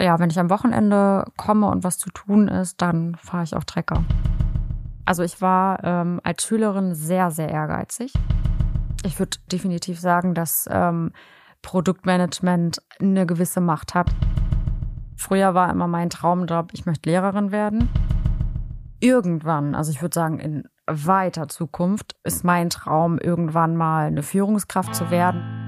ja, wenn ich am Wochenende komme und was zu tun ist, dann fahre ich auch Trecker. Also ich war ähm, als Schülerin sehr, sehr ehrgeizig. Ich würde definitiv sagen, dass ähm, Produktmanagement eine gewisse Macht hat. Früher war immer mein Traumjob, ich möchte Lehrerin werden. Irgendwann, also ich würde sagen, in weiter Zukunft ist mein Traum, irgendwann mal eine Führungskraft zu werden.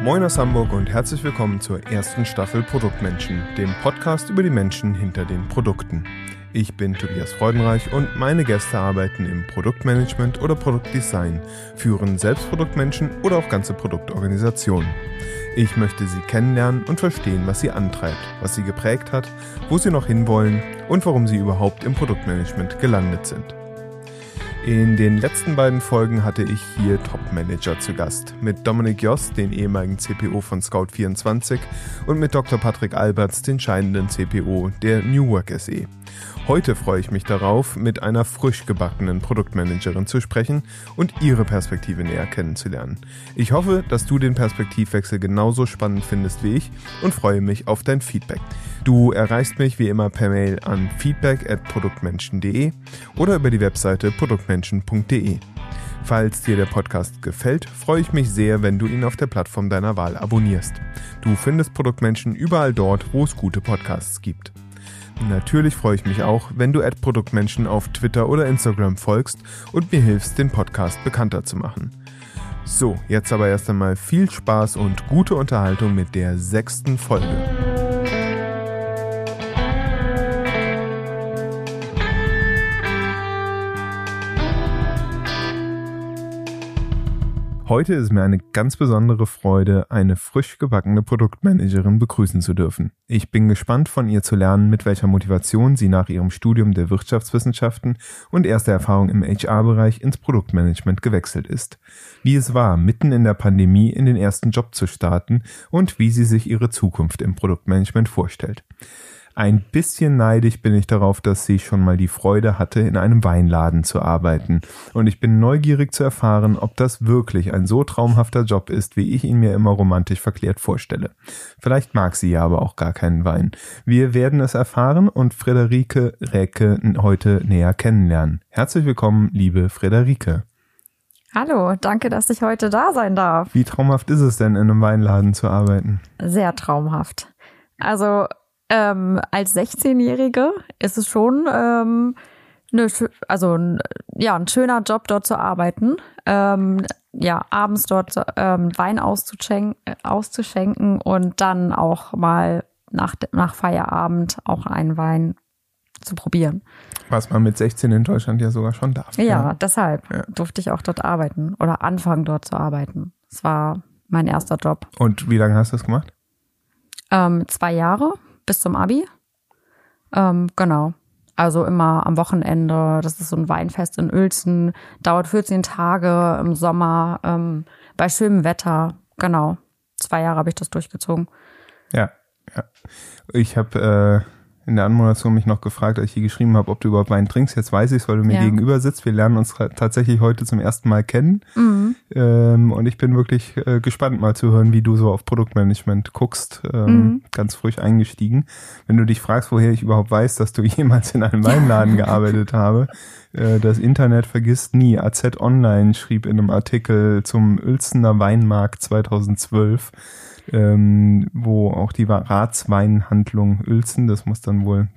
Moin aus Hamburg und herzlich willkommen zur ersten Staffel Produktmenschen, dem Podcast über die Menschen hinter den Produkten. Ich bin Tobias Freudenreich und meine Gäste arbeiten im Produktmanagement oder Produktdesign, führen selbst Produktmenschen oder auch ganze Produktorganisationen. Ich möchte sie kennenlernen und verstehen, was sie antreibt, was sie geprägt hat, wo sie noch hinwollen und warum sie überhaupt im Produktmanagement gelandet sind. In den letzten beiden Folgen hatte ich hier Top-Manager zu Gast. Mit Dominik Jost, den ehemaligen CPO von Scout24 und mit Dr. Patrick Alberts, den scheidenden CPO der New Work SE. Heute freue ich mich darauf, mit einer frisch gebackenen Produktmanagerin zu sprechen und ihre Perspektive näher kennenzulernen. Ich hoffe, dass du den Perspektivwechsel genauso spannend findest wie ich und freue mich auf dein Feedback. Du erreichst mich wie immer per Mail an feedback@produktmenschen.de oder über die Webseite produktmenschen.de. Falls dir der Podcast gefällt, freue ich mich sehr, wenn du ihn auf der Plattform deiner Wahl abonnierst. Du findest Produktmenschen überall dort, wo es gute Podcasts gibt. Natürlich freue ich mich auch, wenn du Produktmenschen auf Twitter oder Instagram folgst und mir hilfst, den Podcast bekannter zu machen. So, jetzt aber erst einmal viel Spaß und gute Unterhaltung mit der sechsten Folge. Heute ist mir eine ganz besondere Freude, eine frisch gebackene Produktmanagerin begrüßen zu dürfen. Ich bin gespannt von ihr zu lernen, mit welcher Motivation sie nach ihrem Studium der Wirtschaftswissenschaften und erster Erfahrung im HR-Bereich ins Produktmanagement gewechselt ist. Wie es war, mitten in der Pandemie in den ersten Job zu starten und wie sie sich ihre Zukunft im Produktmanagement vorstellt. Ein bisschen neidisch bin ich darauf, dass sie schon mal die Freude hatte, in einem Weinladen zu arbeiten. Und ich bin neugierig zu erfahren, ob das wirklich ein so traumhafter Job ist, wie ich ihn mir immer romantisch verklärt vorstelle. Vielleicht mag sie ja aber auch gar keinen Wein. Wir werden es erfahren und Frederike Räke heute näher kennenlernen. Herzlich willkommen, liebe Frederike. Hallo, danke, dass ich heute da sein darf. Wie traumhaft ist es denn, in einem Weinladen zu arbeiten? Sehr traumhaft. Also ähm, als 16-Jährige ist es schon ähm, ne, also ja ein schöner Job dort zu arbeiten. Ähm, ja, abends dort ähm, Wein auszuschenken, auszuschenken und dann auch mal nach, nach Feierabend auch einen Wein zu probieren. Was man mit 16 in Deutschland ja sogar schon darf. Ja, ja. deshalb ja. durfte ich auch dort arbeiten oder anfangen dort zu arbeiten. Es war mein erster Job. Und wie lange hast du das gemacht? Ähm, zwei Jahre bis zum Abi. Ähm, genau. Also immer am Wochenende. Das ist so ein Weinfest in Uelzen. Dauert 14 Tage im Sommer, ähm, bei schönem Wetter. Genau. Zwei Jahre habe ich das durchgezogen. Ja, ja. Ich habe äh, in der Anmoderation mich noch gefragt, als ich hier geschrieben habe, ob du überhaupt Wein trinkst. Jetzt weiß ich es, weil du mir ja. gegenüber sitzt. Wir lernen uns tatsächlich heute zum ersten Mal kennen. Mhm. Ähm, und ich bin wirklich äh, gespannt, mal zu hören, wie du so auf Produktmanagement guckst. Ähm, mhm. Ganz frisch eingestiegen. Wenn du dich fragst, woher ich überhaupt weiß, dass du jemals in einem Weinladen gearbeitet habe, äh, das Internet vergisst nie. AZ Online schrieb in einem Artikel zum Uelzener Weinmarkt 2012, ähm, wo auch die Ratsweinhandlung Uelzen, das muss dann wohl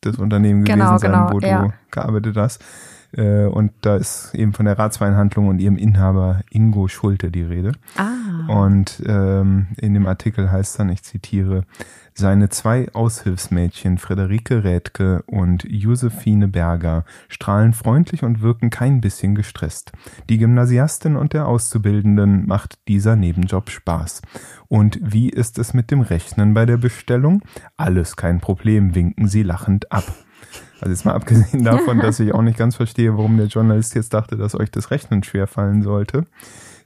das Unternehmen gewesen genau, sein, genau, wo ja. du gearbeitet hast. Äh, und da ist eben von der Ratsweinhandlung und ihrem Inhaber Ingo Schulte die Rede. Ah. Und ähm, in dem Artikel heißt dann, ich zitiere, seine zwei Aushilfsmädchen Friederike Rädke und Josephine Berger strahlen freundlich und wirken kein bisschen gestresst. Die Gymnasiastin und der Auszubildenden macht dieser Nebenjob Spaß. Und wie ist es mit dem Rechnen bei der Bestellung? Alles kein Problem, winken sie lachend ab. Also jetzt mal abgesehen davon, dass ich auch nicht ganz verstehe, warum der Journalist jetzt dachte, dass euch das Rechnen schwer fallen sollte.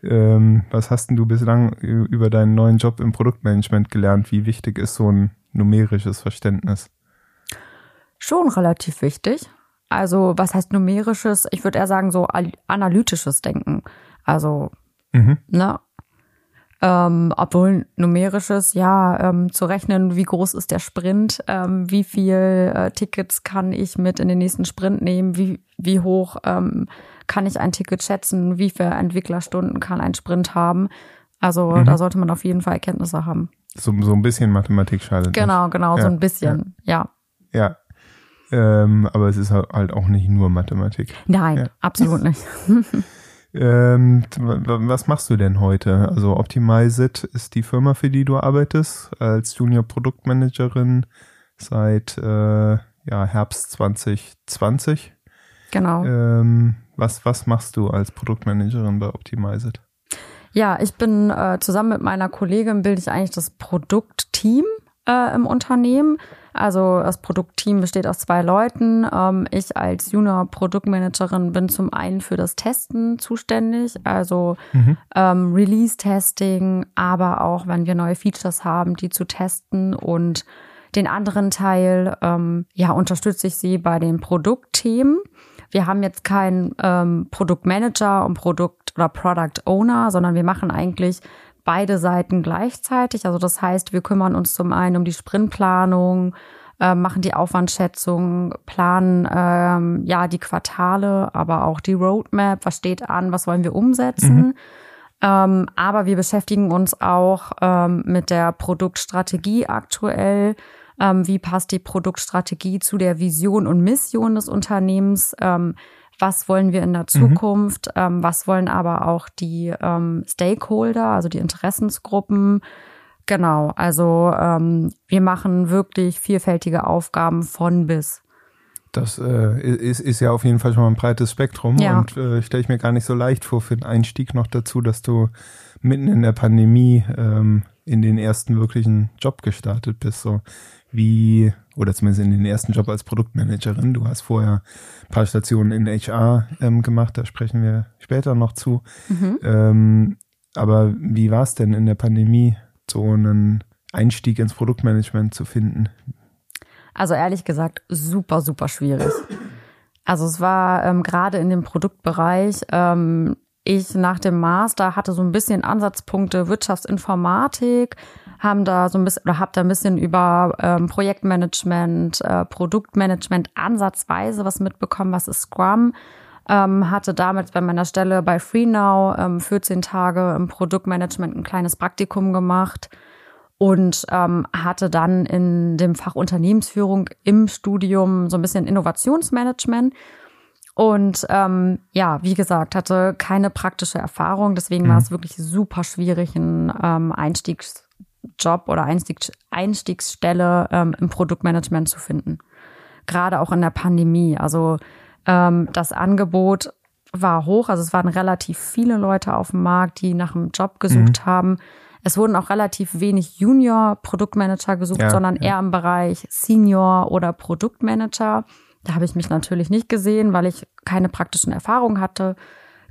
Ähm, was hast denn du bislang über deinen neuen Job im Produktmanagement gelernt? Wie wichtig ist so ein numerisches Verständnis? Schon relativ wichtig. Also was heißt numerisches? Ich würde eher sagen so analytisches Denken. Also, Mhm. ne? Ähm, obwohl numerisches, ja, ähm, zu rechnen, wie groß ist der Sprint, ähm, wie viel äh, Tickets kann ich mit in den nächsten Sprint nehmen, wie, wie hoch ähm, kann ich ein Ticket schätzen, wie viele Entwicklerstunden kann ein Sprint haben. Also Mhm. da sollte man auf jeden Fall Kenntnisse haben. So, so ein bisschen Mathematik schadet nicht. Genau, genau, so Ja, ein bisschen, ja. Ja. Ähm, aber es ist halt auch nicht nur Mathematik. Nein, Ja. absolut nicht. Ähm, was machst du denn heute? Also Optimizeit ist die Firma, für die du arbeitest, als Junior Produktmanagerin seit äh, ja, Herbst 2020. Genau. Ähm, was, was machst du als Produktmanagerin bei Optimizeit? Ja, ich bin äh, zusammen mit meiner Kollegin bilde ich eigentlich das Produktteam äh, im Unternehmen. Also das Produktteam besteht aus zwei Leuten. Ähm, ich als Junior Produktmanagerin bin zum einen für das Testen zuständig, also Mhm. ähm, Release-Testing, aber auch wenn wir neue Features haben, die zu testen und den anderen Teil, ähm, ja, unterstütze ich sie bei den Produktthemen. Wir haben jetzt keinen ähm, Produktmanager und Produkt oder Product Owner, sondern wir machen eigentlich beide Seiten gleichzeitig. Also das heißt, wir kümmern uns zum einen um die Sprintplanung, äh, machen die Aufwandschätzung, planen ähm, ja die Quartale, aber auch die Roadmap, was steht an, was wollen wir umsetzen. Ähm, aber wir beschäftigen uns auch ähm, mit der Produktstrategie aktuell. Ähm, wie passt die Produktstrategie zu der Vision und Mission des Unternehmens? Ähm, was wollen wir in der Zukunft? Ähm, was wollen aber auch die ähm, Stakeholder, also die Interessensgruppen? Genau, also ähm, wir machen wirklich vielfältige Aufgaben von bis. Das äh, ist, ist ja auf jeden Fall schon mal ein breites Spektrum Ja. und äh, stelle ich mir gar nicht so leicht vor für den Einstieg noch dazu, dass du mitten in der Pandemie ähm, in den ersten wirklichen Job gestartet bist. So wie, oder zumindest in den ersten Job als Produktmanagerin. Du hast vorher ein paar Stationen in HR ähm, gemacht, da sprechen wir später noch zu. Ähm, aber wie war es denn in der Pandemie, so einen Einstieg ins Produktmanagement zu finden? Also ehrlich gesagt, super, super schwierig. Also es war ähm, gerade in dem Produktbereich, ähm, ich nach dem Master hatte so ein bisschen Ansatzpunkte Wirtschaftsinformatik, haben da so ein bisschen oder habe da ein bisschen über ähm, Projektmanagement, äh, Produktmanagement ansatzweise was mitbekommen, was ist Scrum. Ähm, hatte damit bei meiner Stelle bei FreeNow ähm, 14 Tage im Produktmanagement ein kleines Praktikum gemacht und ähm, hatte dann in dem Fach Unternehmensführung im Studium so ein bisschen Innovationsmanagement. Und ähm, ja, wie gesagt, hatte keine praktische Erfahrung. Deswegen war es wirklich super schwierig, einen ähm, Einstiegsjob oder Einstiegs Einstiegsstelle ähm, im Produktmanagement zu finden. Gerade auch in der Pandemie. Also ähm, das Angebot war hoch. Also es waren relativ viele Leute auf dem Markt, die nach einem Job gesucht haben. Es wurden auch relativ wenig Junior-Produktmanager gesucht, Ja, sondern ja. eher im Bereich Senior oder Produktmanager. Da habe ich mich natürlich nicht gesehen, weil ich keine praktischen Erfahrungen hatte.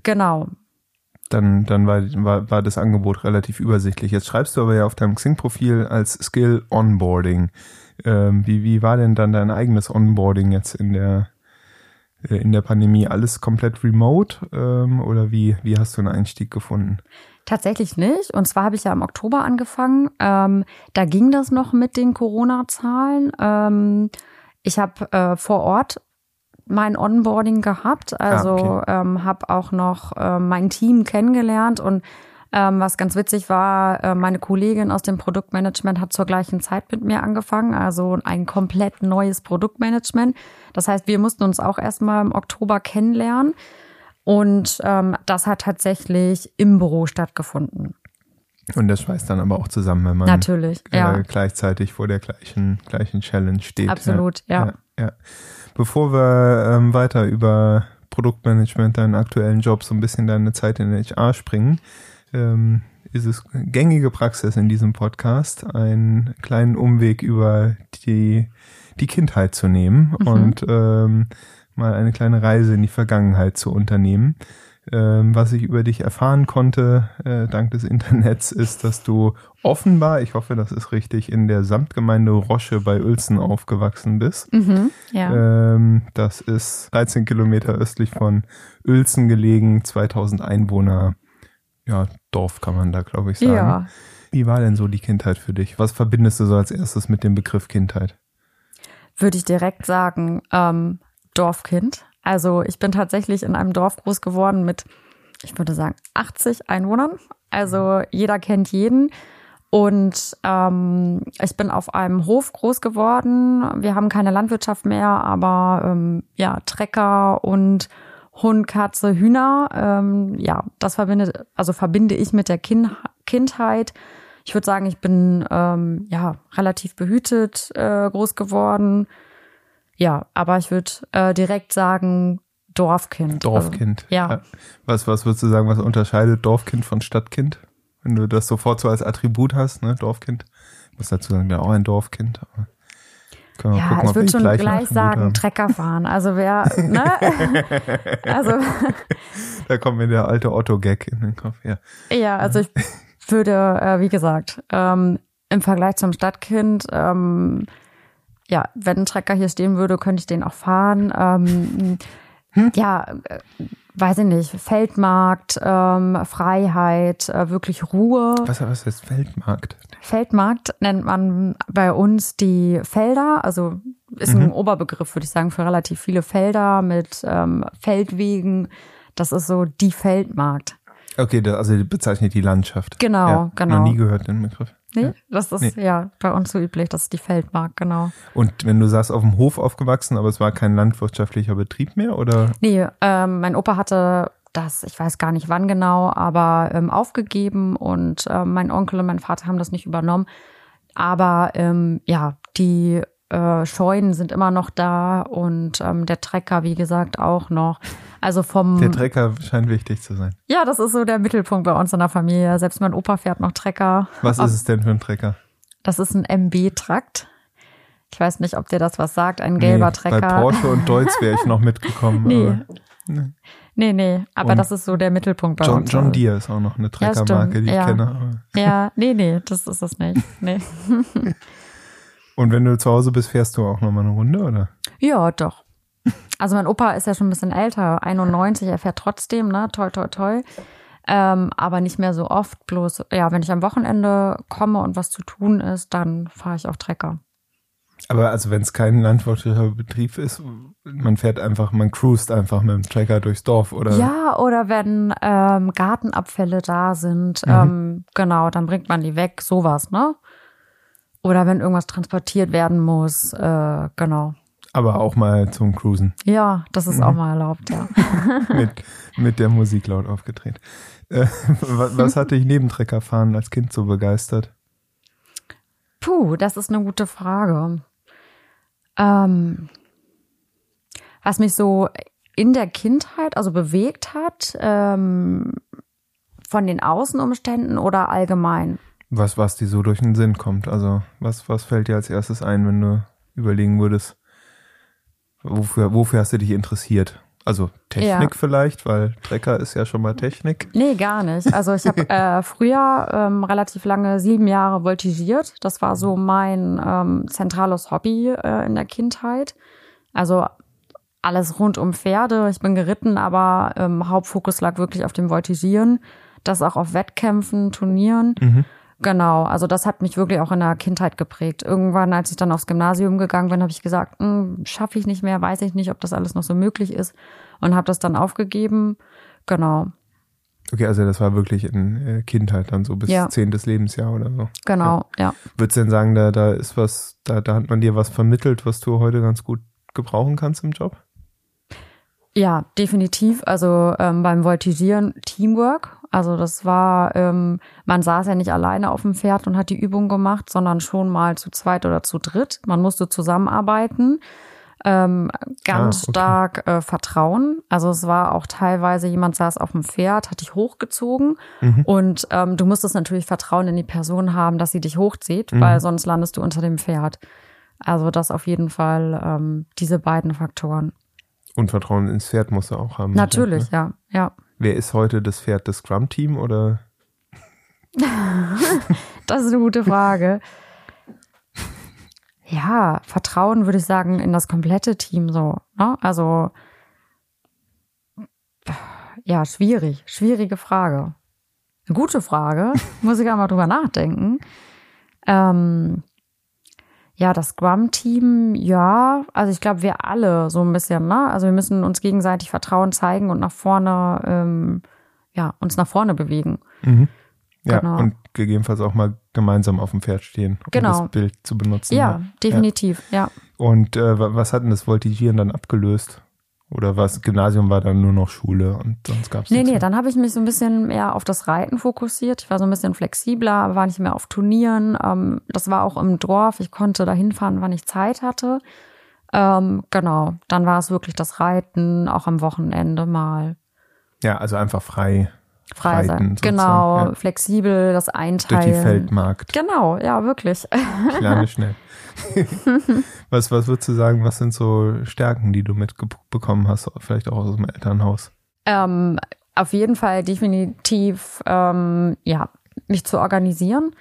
Genau. dann, dann war, war, war das Angebot relativ übersichtlich. Jetzt schreibst du aber ja auf deinem Xing-Profil als Skill Onboarding. Ähm, wie, wie war denn dann dein eigenes Onboarding jetzt in der, äh, in der Pandemie? Alles komplett remote? Ähm, oder wie, wie hast du einen Einstieg gefunden? Tatsächlich nicht. Und zwar habe ich ja im Oktober angefangen. Ähm, da ging das noch mit den Corona-Zahlen. Ähm, ich habe äh, vor Ort mein Onboarding gehabt, also okay. ähm, habe auch noch äh, mein Team kennengelernt und ähm, was ganz witzig war, äh, meine Kollegin aus dem Produktmanagement hat zur gleichen Zeit mit mir angefangen, also ein komplett neues Produktmanagement. Das heißt, wir mussten uns auch erstmal im Oktober kennenlernen und ähm, das hat tatsächlich im Büro stattgefunden. Und das schweißt dann aber auch zusammen, wenn man Natürlich, äh, ja. gleichzeitig vor der gleichen, gleichen Challenge steht. Absolut, ja. ja, ja. Bevor wir ähm, weiter über Produktmanagement, deinen aktuellen Job, so ein bisschen deine Zeit in HR springen, ähm, ist es gängige Praxis in diesem Podcast, einen kleinen Umweg über die, die Kindheit zu nehmen Mhm. und ähm, mal eine kleine Reise in die Vergangenheit zu unternehmen. Ähm, was ich über dich erfahren konnte, äh, dank des Internets, ist, dass du offenbar, ich hoffe, das ist richtig, in der Samtgemeinde Rosche bei Uelzen aufgewachsen bist. Mhm, ja. Ähm, das ist 13 Kilometer östlich von Uelzen gelegen, 2000 Einwohner. Ja, Dorf kann man da, glaube ich, sagen. ja. Wie war denn so die Kindheit für dich? Was verbindest du so als erstes mit dem Begriff Kindheit? Würde ich direkt sagen, ähm, Dorfkind. Also ich bin tatsächlich in einem Dorf groß geworden mit, ich würde sagen, 80 Einwohnern. Also jeder kennt jeden. Und ähm, ich bin auf einem Hof groß geworden. Wir haben keine Landwirtschaft mehr, aber ähm, ja, Trecker und Hund, Katze, Hühner. Ähm, ja, das verbindet, also verbinde ich mit der kind Kindheit. Ich würde sagen, ich bin ähm, ja relativ behütet äh, groß geworden. Ja, aber ich würde äh, direkt sagen Dorfkind. Dorfkind. Also, ja. Was, was würdest du sagen, was unterscheidet Dorfkind von Stadtkind? Wenn du das sofort so als Attribut hast, ne, Dorfkind. Ich muss dazu sagen, ja auch ein Dorfkind. Aber können wir Ja, gucken, ich würde schon gleich Attribute sagen. Trecker fahren. Also wer, ne? also Da kommt mir der alte Otto-Gag in den Kopf. Ja. Ja, also ich würde, äh, wie gesagt, ähm, im Vergleich zum Stadtkind, ähm, ja, wenn ein Trecker hier stehen würde, könnte ich den auch fahren. Ähm, Ja, äh, weiß ich nicht, Feldmarkt, ähm, Freiheit, äh, wirklich Ruhe. Was, was heißt Feldmarkt? Feldmarkt nennt man bei uns die Felder, also ist ein Oberbegriff, würde ich sagen, für relativ viele Felder mit ähm, Feldwegen. Das ist so die Feldmarkt. Okay, also bezeichnet die Landschaft. Genau, ja, genau. Noch nie gehört den Begriff. Nee, das ist ja bei uns so üblich, das ist die Feldmark, genau. Und wenn du sagst, auf dem Hof aufgewachsen, aber es war kein landwirtschaftlicher Betrieb mehr, oder? Nee, ähm, mein Opa hatte das, ich weiß gar nicht wann genau, aber ähm, aufgegeben und ähm, mein Onkel und mein Vater haben das nicht übernommen. Aber ähm, ja, die äh, Scheunen sind immer noch da und ähm, der Trecker, wie gesagt, auch noch. Also vom Der Trecker scheint wichtig zu sein. ja, das ist so der Mittelpunkt bei uns in der Familie. Selbst mein Opa fährt noch Trecker. Was Ob- ist es denn für ein Trecker? Das ist ein MB-Trakt. Ich weiß nicht, ob dir das was sagt, ein gelber nee, Trecker. Bei Porsche und Deutz wäre ich noch mitgekommen. Nee. aber Nee, nee, aber Und das ist so der Mittelpunkt bei John, uns. John Deere ist auch noch eine Treckermarke, stimmt, die ich ja. kenne. Ja, nee, nee, das ist es nicht. Nee. Und wenn du zu Hause bist, fährst du auch nochmal eine Runde, oder? Ja, doch. Also mein Opa ist ja schon ein bisschen älter, 91, er fährt trotzdem, ne, toi, toi, toi. Ähm, aber nicht mehr so oft, bloß, ja, wenn ich am Wochenende komme und was zu tun ist, dann fahre ich auch Trecker. Aber also wenn es kein landwirtschaftlicher Betrieb ist, man fährt einfach, man cruist einfach mit dem Trecker durchs Dorf, oder? Ja, oder wenn ähm, Gartenabfälle da sind, ähm, genau, dann bringt man die weg, sowas, ne? Oder wenn irgendwas transportiert werden muss, äh, genau. Aber auch mal zum Cruisen. Ja, das ist auch mal erlaubt, ja. mit, mit der Musik laut aufgedreht. Äh, was, was hat dich neben Treckerfahren als Kind so begeistert? Puh, das ist eine gute Frage. Ähm, was mich so in der Kindheit, also bewegt hat, ähm, von den Außenumständen oder allgemein? Was, was dir so durch den Sinn kommt? Also, was, was fällt dir als erstes ein, wenn du überlegen würdest, wofür, wofür hast du dich interessiert? Also Technik Ja. vielleicht, weil Trecker ist ja schon mal Technik. Nee, gar nicht. Also ich habe äh, früher ähm, relativ lange sieben Jahre voltigiert. Das war so mein ähm, zentrales Hobby äh, in der Kindheit. Also alles rund um Pferde. Ich bin geritten, aber ähm, Hauptfokus lag wirklich auf dem Voltigieren. Das auch auf Wettkämpfen, Turnieren. Genau, also das hat mich wirklich auch in der Kindheit geprägt. Irgendwann, als ich dann aufs Gymnasium gegangen bin, habe ich gesagt, schaffe ich nicht mehr, weiß ich nicht, ob das alles noch so möglich ist und habe das dann aufgegeben. Genau. Okay, also das war wirklich in äh, Kindheit dann so bis Ja. zehntes Lebensjahr oder so. Genau, ja. Würdest du denn sagen, da, da ist was, da, da hat man dir was vermittelt, was du heute ganz gut gebrauchen kannst im Job? Ja, definitiv. Also ähm, beim Voltigieren Teamwork. Also das war, ähm, man saß ja nicht alleine auf dem Pferd und hat die Übung gemacht, sondern schon mal zu zweit oder zu dritt. Man musste zusammenarbeiten. Ähm, ganz Ah, okay. stark äh, Vertrauen. Also es war auch teilweise, jemand saß auf dem Pferd, hat dich hochgezogen Mhm. und ähm, du musstest natürlich Vertrauen in die Person haben, dass sie dich hochzieht, Mhm. weil sonst landest du unter dem Pferd. Also das auf jeden Fall ähm, diese beiden Faktoren. Und Vertrauen ins Pferd musst du auch haben. Natürlich, Ne? ja, ja. Wer ist heute das Pferd des Scrum-Team oder? das ist eine gute Frage. Ja, Vertrauen würde ich sagen in das komplette Team so. Ne? Also ja, schwierig, schwierige Frage. Eine gute Frage, muss ich einmal drüber nachdenken. Ähm, ja, das Scrum-Team, ja, also ich glaube, wir alle so ein bisschen, ne? Also wir müssen uns gegenseitig Vertrauen zeigen und nach vorne, ähm, ja, uns nach vorne bewegen. Mhm. Ja, genau. und gegebenenfalls auch mal gemeinsam auf dem Pferd stehen, um genau. das Bild zu benutzen. Ja, ja. definitiv, ja. Und äh, was hat denn das Voltigieren dann abgelöst? Oder was Gymnasium war dann nur noch Schule und sonst gab es Nee, nee, dann habe ich mich so ein bisschen mehr auf das Reiten fokussiert. Ich war so ein bisschen flexibler, war nicht mehr auf Turnieren. Ähm, das war auch im Dorf. Ich konnte da hinfahren, wann ich Zeit hatte. Ähm, genau, dann war es wirklich das Reiten, auch am Wochenende mal. Ja, also einfach frei. Frei sein. Genau, ja. flexibel, das Einteilen. Durch die Feldmarkt. Genau, ja, wirklich. Ich lerne schnell. was, was würdest du sagen, was sind so Stärken, die du mitbekommen hast, vielleicht auch aus dem Elternhaus? Ähm, auf jeden Fall definitiv, ähm, ja, mich zu organisieren.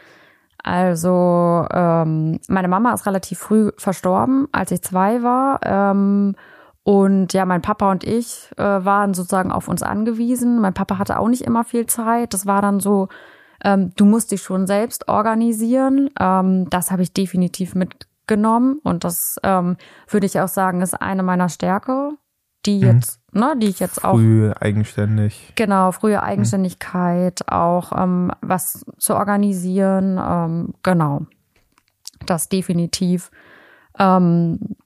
Also ähm, meine Mama ist relativ früh verstorben, als ich zwei war. Ähm, und ja, mein Papa und ich äh, waren sozusagen auf uns angewiesen. Mein Papa hatte auch nicht immer viel Zeit. Das war dann so, ähm, du musst dich schon selbst organisieren. Ähm, das habe ich definitiv mitgenommen und das ähm, würde ich auch sagen, ist eine meiner Stärke, die mhm. jetzt, mhm. ne, die ich jetzt auch. Früh eigenständig. Genau, frühe mhm. Eigenständigkeit, mhm. auch ähm, was zu organisieren, ähm, genau. Das definitiv. Ähm,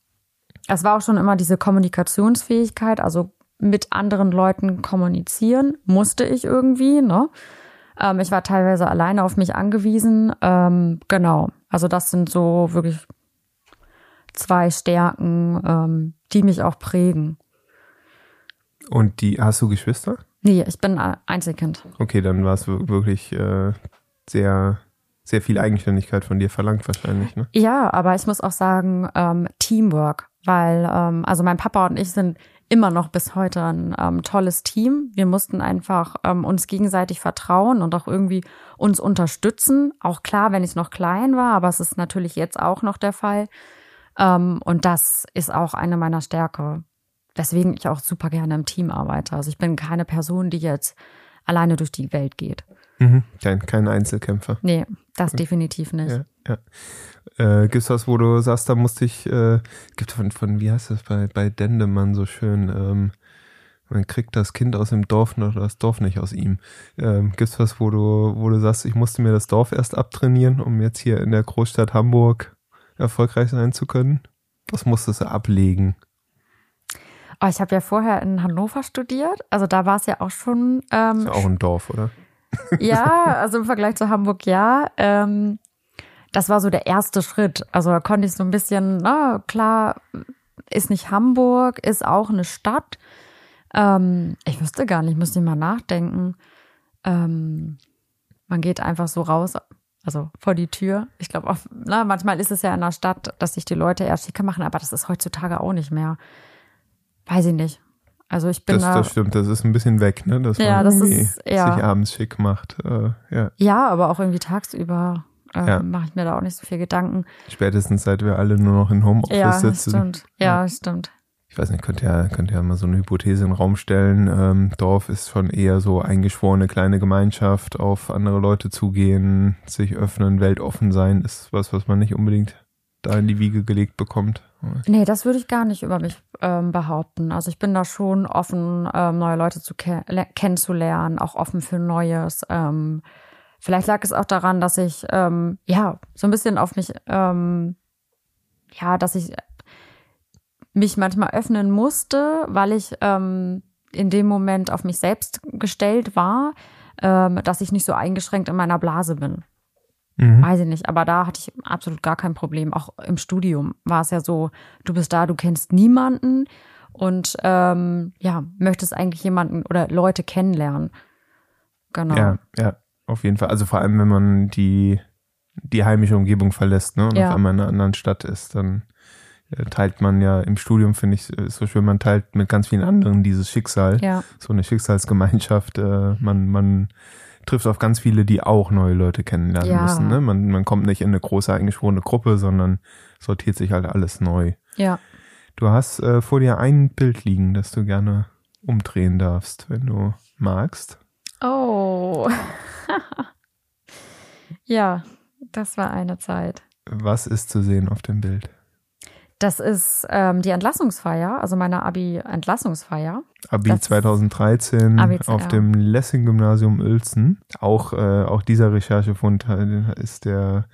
es war auch schon immer diese Kommunikationsfähigkeit, also mit anderen Leuten kommunizieren musste ich irgendwie, ne? Ähm, ich war teilweise alleine auf mich angewiesen. Ähm, genau. Also das sind so wirklich zwei Stärken, ähm, die mich auch prägen. Und die, hast du Geschwister? Nee, ich bin Einzelkind. Okay, dann war es wirklich äh, sehr, sehr viel Eigenständigkeit von dir verlangt wahrscheinlich, ne? Ja, aber ich muss auch sagen, ähm, Teamwork, weil ähm, also mein Papa und ich sind immer noch bis heute ein ähm, tolles Team. Wir mussten einfach ähm, uns gegenseitig vertrauen und auch irgendwie uns unterstützen. Auch klar, wenn ich noch klein war, aber es ist natürlich jetzt auch noch der Fall. Ähm, und das ist auch eine meiner Stärke, weswegen ich auch super gerne im Team arbeite. Also ich bin keine Person, die jetzt alleine durch die Welt geht. Mhm. Kein, kein Einzelkämpfer. Nee, das definitiv nicht. Ja, ja. Äh, gibt's was, wo du sagst, da musste ich, äh, gibt von, von, wie heißt das bei, bei Dendemann so schön, ähm, man kriegt das Kind aus dem Dorf oder das Dorf nicht aus ihm. Ähm, gibt's was, wo du, wo du sagst, ich musste mir das Dorf erst abtrainieren, um jetzt hier in der Großstadt Hamburg erfolgreich sein zu können? Was musstest du ablegen? Oh, ich habe ja vorher in Hannover studiert, also da war es ja auch schon. Ähm, ist ja auch ein Dorf, oder? Ja, also im Vergleich zu Hamburg ja. Ähm, das war so der erste Schritt. Also da konnte ich so ein bisschen, na klar, ist nicht Hamburg, ist auch eine Stadt. Ähm, ich wüsste gar nicht, müsste ich mal nachdenken. Ähm, man geht einfach so raus, also vor die Tür. Ich glaube, manchmal ist es ja in der Stadt, dass sich die Leute eher schicker machen, aber das ist heutzutage auch nicht mehr. Weiß ich nicht. Also ich bin das, da. Das stimmt, das ist ein bisschen weg, ne? Dass ja, man das ist, ja. sich abends schick macht. Äh, ja. ja, aber auch irgendwie tagsüber äh, ja. mache ich mir da auch nicht so viel Gedanken. Spätestens seit wir alle nur noch in Homeoffice ja, sitzen. Stimmt. Ja, ja, stimmt. Ich weiß nicht, könnt ja, könnt ja mal so eine Hypothese in den Raum stellen. Ähm, Dorf ist schon eher so eingeschworene kleine Gemeinschaft, auf andere Leute zugehen, sich öffnen, weltoffen sein, ist was, was man nicht unbedingt da in die Wiege gelegt bekommt. Nee, das würde ich gar nicht über mich ähm, behaupten. Also ich bin da schon offen, ähm, neue Leute zu ke kennenzulernen, auch offen für Neues. Ähm, vielleicht lag es auch daran, dass ich ähm, ja so ein bisschen auf mich, ähm, ja, dass ich mich manchmal öffnen musste, weil ich ähm, in dem Moment auf mich selbst gestellt war, ähm, dass ich nicht so eingeschränkt in meiner Blase bin. Mhm. Weiß ich nicht, aber da hatte ich absolut gar kein Problem. Auch im Studium war es ja so, du bist da, du kennst niemanden und ähm, ja, möchtest eigentlich jemanden oder Leute kennenlernen. Genau. Ja, ja, auf jeden Fall. Also vor allem, wenn man die, die heimische Umgebung verlässt, ne, und ja. auf einmal in einer anderen Stadt ist, dann äh, teilt man ja im Studium, finde ich, ist so schön, man teilt mit ganz vielen anderen dieses Schicksal. Ja. So eine Schicksalsgemeinschaft. Äh, man, man trifft auf ganz viele, die auch neue Leute kennenlernen Ja. müssen. Ne? Man, man kommt nicht in eine große eingeschworene Gruppe, sondern sortiert sich halt alles neu. Ja. Du hast äh, vor dir ein Bild liegen, das du gerne umdrehen darfst, wenn du magst. Oh. ja, das war eine Zeit. Was ist zu sehen auf dem Bild? Das ist ähm, die Entlassungsfeier, also meine Abi-Entlassungsfeier. Abi Das- 2013 Abi, auf dem Lessing-Gymnasium Uelzen. Auch, äh, auch dieser Recherchefund äh, ist der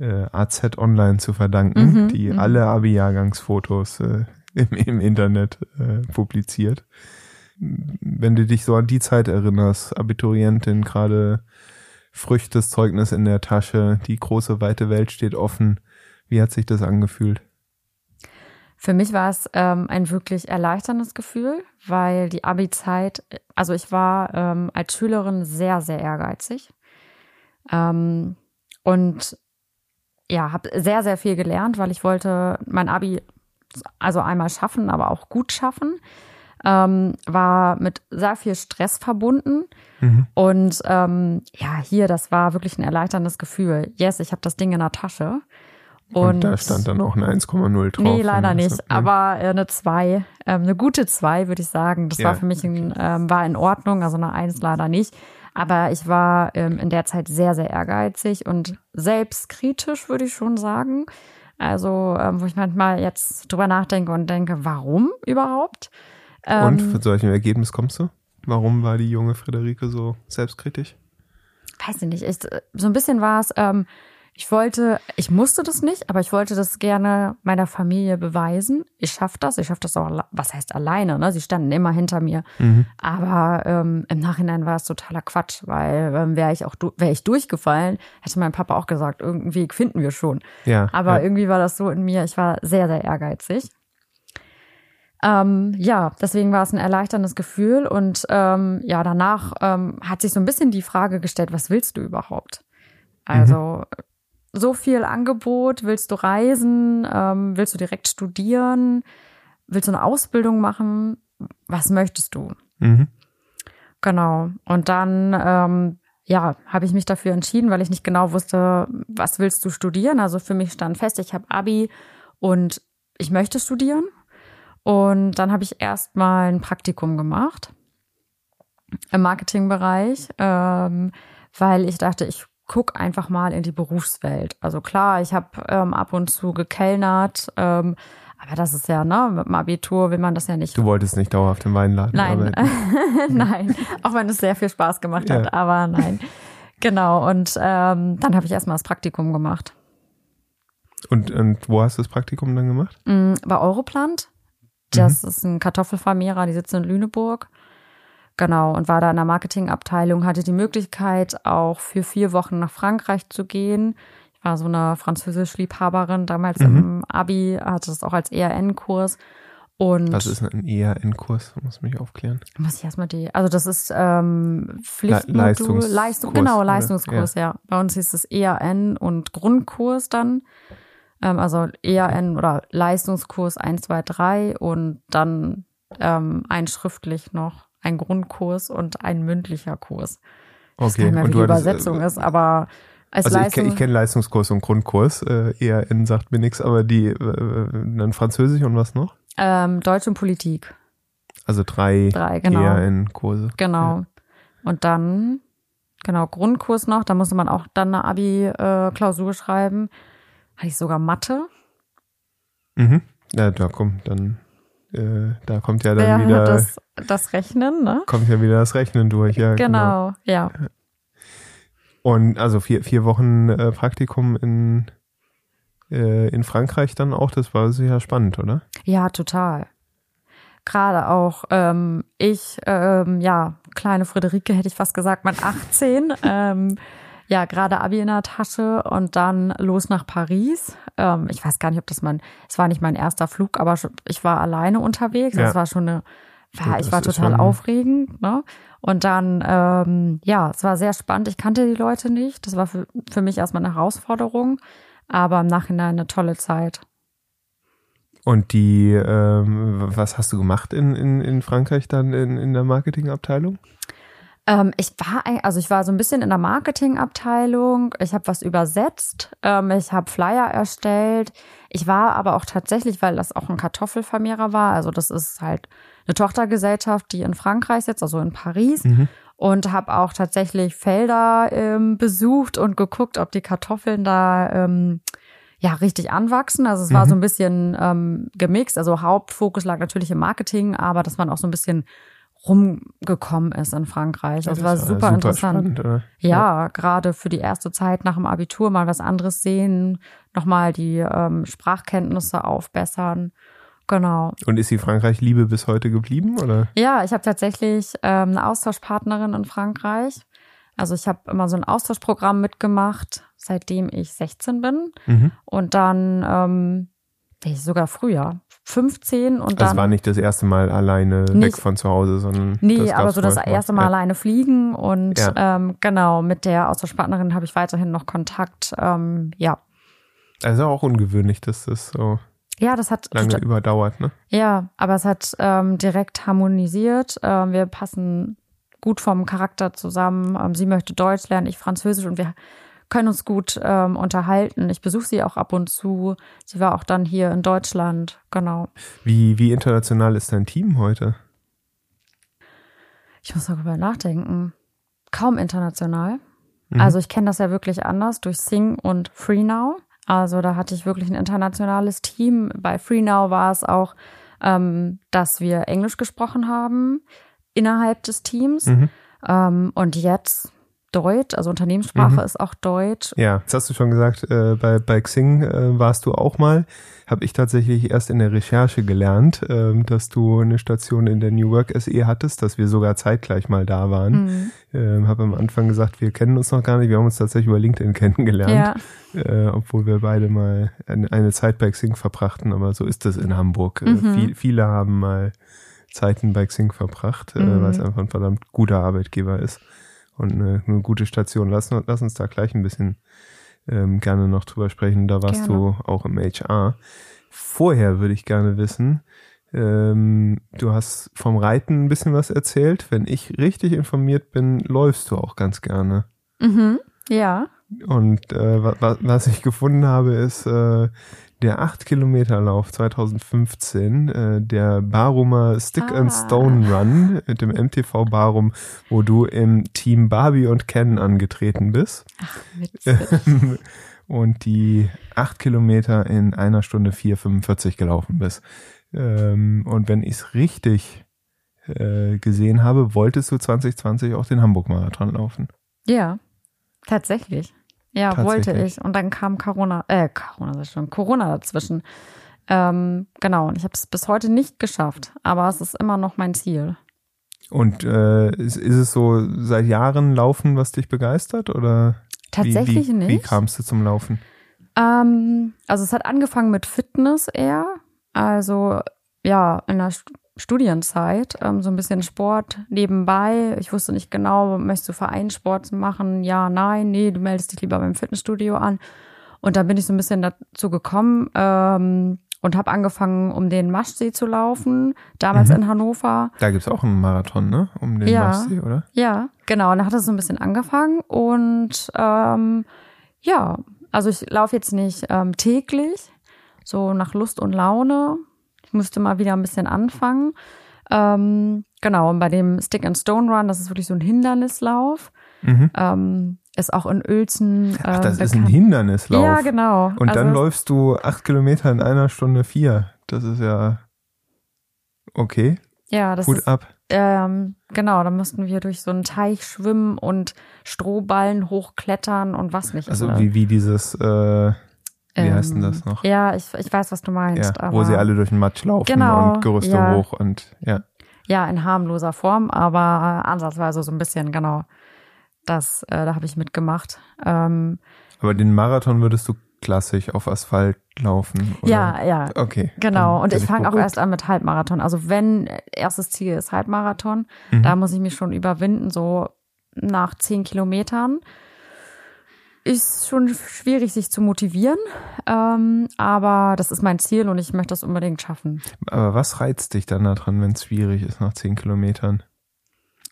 äh, AZ Online zu verdanken, Mhm, die mhm. alle Abi-Jahrgangsfotos äh, im, im Internet äh, publiziert. Wenn du dich so an die Zeit erinnerst, Abiturientin, gerade früchtes Zeugnis in der Tasche, die große weite Welt steht offen. Wie hat sich das angefühlt? Für mich war es ähm, ein wirklich erleichterndes Gefühl, weil die Abi-Zeit, also ich war ähm, als Schülerin sehr, sehr ehrgeizig ähm, und ja, habe sehr, sehr viel gelernt, weil ich wollte mein Abi also einmal schaffen, aber auch gut schaffen. Ähm, war mit sehr viel Stress verbunden. Mhm. Und ähm, ja, hier, das war wirklich ein erleichterndes Gefühl. Yes, ich habe das Ding in der Tasche. Und, da stand dann auch eine 1,0 drauf. Nee, leider Und das- nicht. Aber äh, eine 2, ähm, eine gute 2, würde ich sagen. Das Ja, war für mich ein, ähm, war in Ordnung, also eine 1 leider nicht. Aber ich war ähm, in der Zeit sehr, sehr ehrgeizig und selbstkritisch, würde ich schon sagen. Also, ähm, wo ich manchmal jetzt drüber nachdenke und denke, warum überhaupt? Und Ähm, zu solchem Ergebnis kommst du? Warum war die junge Friederike so selbstkritisch? weiß ich nicht, ich, so ein bisschen war es, ähm, ich wollte, ich musste das nicht, aber ich wollte das gerne meiner Familie beweisen. Ich schaff das, ich schaff das auch, was heißt alleine, ne? Sie standen immer hinter mir. Aber ähm, im Nachhinein war es totaler Quatsch, weil ähm, wäre ich auch wäre ich durchgefallen, hätte mein Papa auch gesagt, irgendeinen Weg finden wir schon. Ja. Aber ja. irgendwie war das so in mir, ich war sehr, sehr ehrgeizig. Ähm, ja, deswegen war es ein erleichterndes Gefühl und ähm, ja, danach ähm, hat sich so ein bisschen die Frage gestellt, was willst du überhaupt? Also so viel Angebot, willst du reisen, ähm, willst du direkt studieren, willst du eine Ausbildung machen, was möchtest du? Mhm. Genau. Und dann, ähm, ja, habe ich mich dafür entschieden, weil ich nicht genau wusste, was willst du studieren. Also für mich stand fest, ich habe Abi und ich möchte studieren. Und dann habe ich erstmal ein Praktikum gemacht im Marketingbereich, ähm, weil ich dachte, ich guck einfach mal in die Berufswelt. Also klar, ich habe ähm, ab und zu gekellnert, ähm, aber das ist ja, ne, mit dem Abitur will man das ja nicht Du wolltest nicht dauerhaft im Weinladen Nein, arbeiten. nein, auch wenn es sehr viel Spaß gemacht hat, Ja. aber nein. Genau, und ähm, dann habe ich erstmal das Praktikum gemacht. Und, und wo hast du das Praktikum dann gemacht? Mm, Bei Europlant. Das ist ein Kartoffelvermehrer, die sitzen in Lüneburg. Genau, und war da in der Marketingabteilung, hatte die Möglichkeit, auch für vier Wochen nach Frankreich zu gehen. Ich war so eine Französisch-Liebhaberin, damals im Abi, hatte das auch als ERN-Kurs. Und Was ist ein ERN-Kurs? Muss mich aufklären. muss ich erstmal die, also das ist ähm, Pflichtmodul, Leistungskurs, Leistung, genau? Leistungskurs, ja. Bei uns hieß es EAN und Grundkurs dann. Ähm, also EAN oder Leistungskurs 1, 2, 3 und dann ähm, ein schriftlich noch, ein Grundkurs und ein mündlicher Kurs. Ich weiß Okay. nicht mehr, wie die hattest, Übersetzung äh, ist, aber als Also ich, Leistung. kenn- ich kenne Leistungskurs und Grundkurs. Äh, ERN sagt mir nichts, aber die äh, dann Französisch und was noch? ähm, Deutsch und Politik. Also drei, Drei, genau. ERN-Kurse. Genau. Und dann, genau, Grundkurs noch, da musste man auch dann eine Abi-Klausur schreiben. Hatte ich sogar Mathe. Mhm. Ja, da kommt dann, äh, da kommt ja dann Ja, wieder, das, das Rechnen, ne? kommt ja wieder das Rechnen durch. Ja, Genau, ja. Und also vier, vier Wochen äh, Praktikum in, äh, in Frankreich dann auch, das war sicher spannend, oder? Ja, total. Gerade auch ähm, ich, ähm, ja, kleine Friederike hätte ich fast gesagt, mein 18, ähm, ja, gerade Abi in der Tasche und dann los nach Paris. Ähm, ich weiß gar nicht, ob das mein, es war nicht mein erster Flug, aber ich war alleine unterwegs. Ja. Das war schon eine, war, ich war total aufregend. Ne? Und dann, ähm, ja, es war sehr spannend. Ich kannte die Leute nicht. Das war für, für mich erstmal eine Herausforderung, aber im Nachhinein eine tolle Zeit. Und die, ähm, was hast du gemacht in, in, in Frankreich dann in, in der Marketingabteilung? Ähm, ich war, also ich war so ein bisschen in der Marketingabteilung. Ich habe was übersetzt. Ähm, ich habe Flyer erstellt. Ich war aber auch tatsächlich, weil das auch ein Kartoffelvermehrer war. Also das ist halt eine Tochtergesellschaft, die in Frankreich sitzt, also in Paris. Mhm. Und habe auch tatsächlich Felder ähm, besucht und geguckt, ob die Kartoffeln da ähm, ja richtig anwachsen. Also es war mhm. so ein bisschen ähm, gemixt. Also Hauptfokus lag natürlich im Marketing, aber dass man auch so ein bisschen rumgekommen ist in Frankreich. Das, das war super, super interessant. Spannend, ja, ja. gerade für die erste Zeit nach dem Abitur mal was anderes sehen, nochmal die ähm, Sprachkenntnisse aufbessern. Genau. Und ist die Frankreich-Liebe bis heute geblieben, oder? Ja, ich habe tatsächlich ähm, eine Austauschpartnerin in Frankreich. Also ich habe immer so ein Austauschprogramm mitgemacht, seitdem ich 16 bin. Mhm. Und dann ähm, sogar früher, 15 und dann. Das war nicht das erste Mal alleine nicht, weg von zu Hause, sondern. Nee, aber so das erste Mal ja. alleine fliegen und ja. ähm, genau, mit der Austauschpartnerin habe ich weiterhin noch Kontakt. Ähm, ja. Also auch ungewöhnlich, dass das so ja, das hat lange total, überdauert, ne? Ja, aber es hat ähm, direkt harmonisiert. Ähm, wir passen gut vom Charakter zusammen. Ähm, sie möchte Deutsch lernen, ich Französisch und wir können uns gut ähm, unterhalten. Ich besuche sie auch ab und zu. Sie war auch dann hier in Deutschland, genau. Wie, wie international ist dein Team heute? Ich muss darüber nachdenken. Kaum international. Mhm. Also ich kenne das ja wirklich anders durch Sing und FreeNow. Also da hatte ich wirklich ein internationales Team. Bei FreeNow war es auch, ähm, dass wir Englisch gesprochen haben innerhalb des Teams. Mhm. Ähm, und jetzt Deutsch, also Unternehmenssprache mhm. ist auch Deutsch. Ja, das hast du schon gesagt, äh, bei, bei Xing äh, warst du auch mal. Habe ich tatsächlich erst in der Recherche gelernt, äh, dass du eine Station in der New Work SE hattest, dass wir sogar zeitgleich mal da waren. Mhm. Ähm, Habe am Anfang gesagt, wir kennen uns noch gar nicht, wir haben uns tatsächlich über LinkedIn kennengelernt, ja. äh, obwohl wir beide mal eine, Zeit bei Xing verbrachten, aber so ist das in Hamburg. Äh, mhm. Viel, viele haben mal Zeiten bei Xing verbracht, äh, mhm. weil es einfach ein verdammt guter Arbeitgeber ist und eine, eine gute Station. Lass, lass uns da gleich ein bisschen ähm, gerne noch drüber sprechen. Da warst gerne. du auch im HR. Vorher würde ich gerne wissen, ähm, du hast vom Reiten ein bisschen was erzählt. Wenn ich richtig informiert bin, läufst du auch ganz gerne. Mhm, ja. Und äh, was, ich gefunden habe, ist, äh, der 8-Kilometer-Lauf 2015, äh, der Barumer Stick ah. and Stone Run mit dem MTV Barum, wo du im Team Barbie und Ken angetreten bist. Ach, witzig. und die 8 Kilometer in einer Stunde 4,45 gelaufen bist. Ähm, und wenn ich es richtig äh, gesehen habe, wolltest du 2020 auch den Hamburg-Marathon laufen. Ja, tatsächlich. Ja, wollte ich. Und dann kam Corona, äh, Corona ist schon, Corona dazwischen. Ähm, genau, und ich habe es bis heute nicht geschafft, aber es ist immer noch mein Ziel. Und äh, ist, ist es so seit Jahren Laufen, was dich begeistert? Oder Tatsächlich wie, wie, nicht. Wie kamst du zum Laufen? Ähm, also es hat angefangen mit Fitness eher. Also ja, in der Studienzeit, ähm, so ein bisschen Sport nebenbei. Ich wusste nicht genau, möchtest du Vereinssport machen? Ja, nein, nee, du meldest dich lieber beim Fitnessstudio an. Und dann bin ich so ein bisschen dazu gekommen ähm, und habe angefangen, um den Maschsee zu laufen, damals mhm. in Hannover. Da gibt's auch einen Marathon, ne? Um den ja, Maschsee, oder? Ja, genau. Und da hat es so ein bisschen angefangen. Und ähm, ja, also ich laufe jetzt nicht ähm, täglich, so nach Lust und Laune ich musste mal wieder ein bisschen anfangen. Ähm, genau, und bei dem Stick and Stone Run, das ist wirklich so ein Hindernislauf. Mhm. Ähm, ist auch in Uelzen. Äh, Ach, das bekannt. ist ein Hindernislauf. Ja, genau. Und also dann läufst du acht Kilometer in einer Stunde vier. Das ist ja okay. Ja, das Gut ist, ab. Ähm, genau, da mussten wir durch so einen Teich schwimmen und Strohballen hochklettern und was nicht. Also wie, wie dieses äh, wie heißt denn das ähm, noch? Ja, ich, ich weiß, was du meinst. Ja, wo sie alle durch den Matsch laufen genau, und Gerüste ja. hoch und ja. Ja, in harmloser Form, aber ansatzweise so ein bisschen, genau. Das, äh, da habe ich mitgemacht. Ähm, aber den Marathon würdest du klassisch auf Asphalt laufen? Oder? Ja, ja. Okay. Genau. Und ich fange auch erst an mit Halbmarathon. Also wenn erstes Ziel ist Halbmarathon, mhm. da muss ich mich schon überwinden, so nach zehn Kilometern. Ist schon schwierig, sich zu motivieren. Ähm, aber das ist mein Ziel und ich möchte das unbedingt schaffen. Aber was reizt dich dann daran, wenn es schwierig ist nach zehn Kilometern?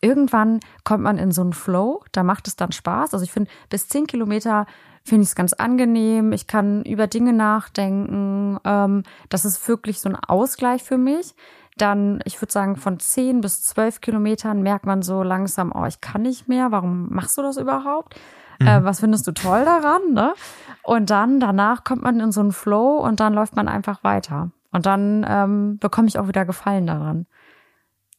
Irgendwann kommt man in so einen Flow, da macht es dann Spaß. Also ich finde, bis zehn Kilometer finde ich es ganz angenehm. Ich kann über Dinge nachdenken. Ähm, das ist wirklich so ein Ausgleich für mich. Dann, ich würde sagen, von zehn bis zwölf Kilometern merkt man so langsam, oh, ich kann nicht mehr. Warum machst du das überhaupt? Mhm. Äh, was findest du toll daran? Ne? Und dann danach kommt man in so einen Flow und dann läuft man einfach weiter. Und dann ähm, bekomme ich auch wieder Gefallen daran.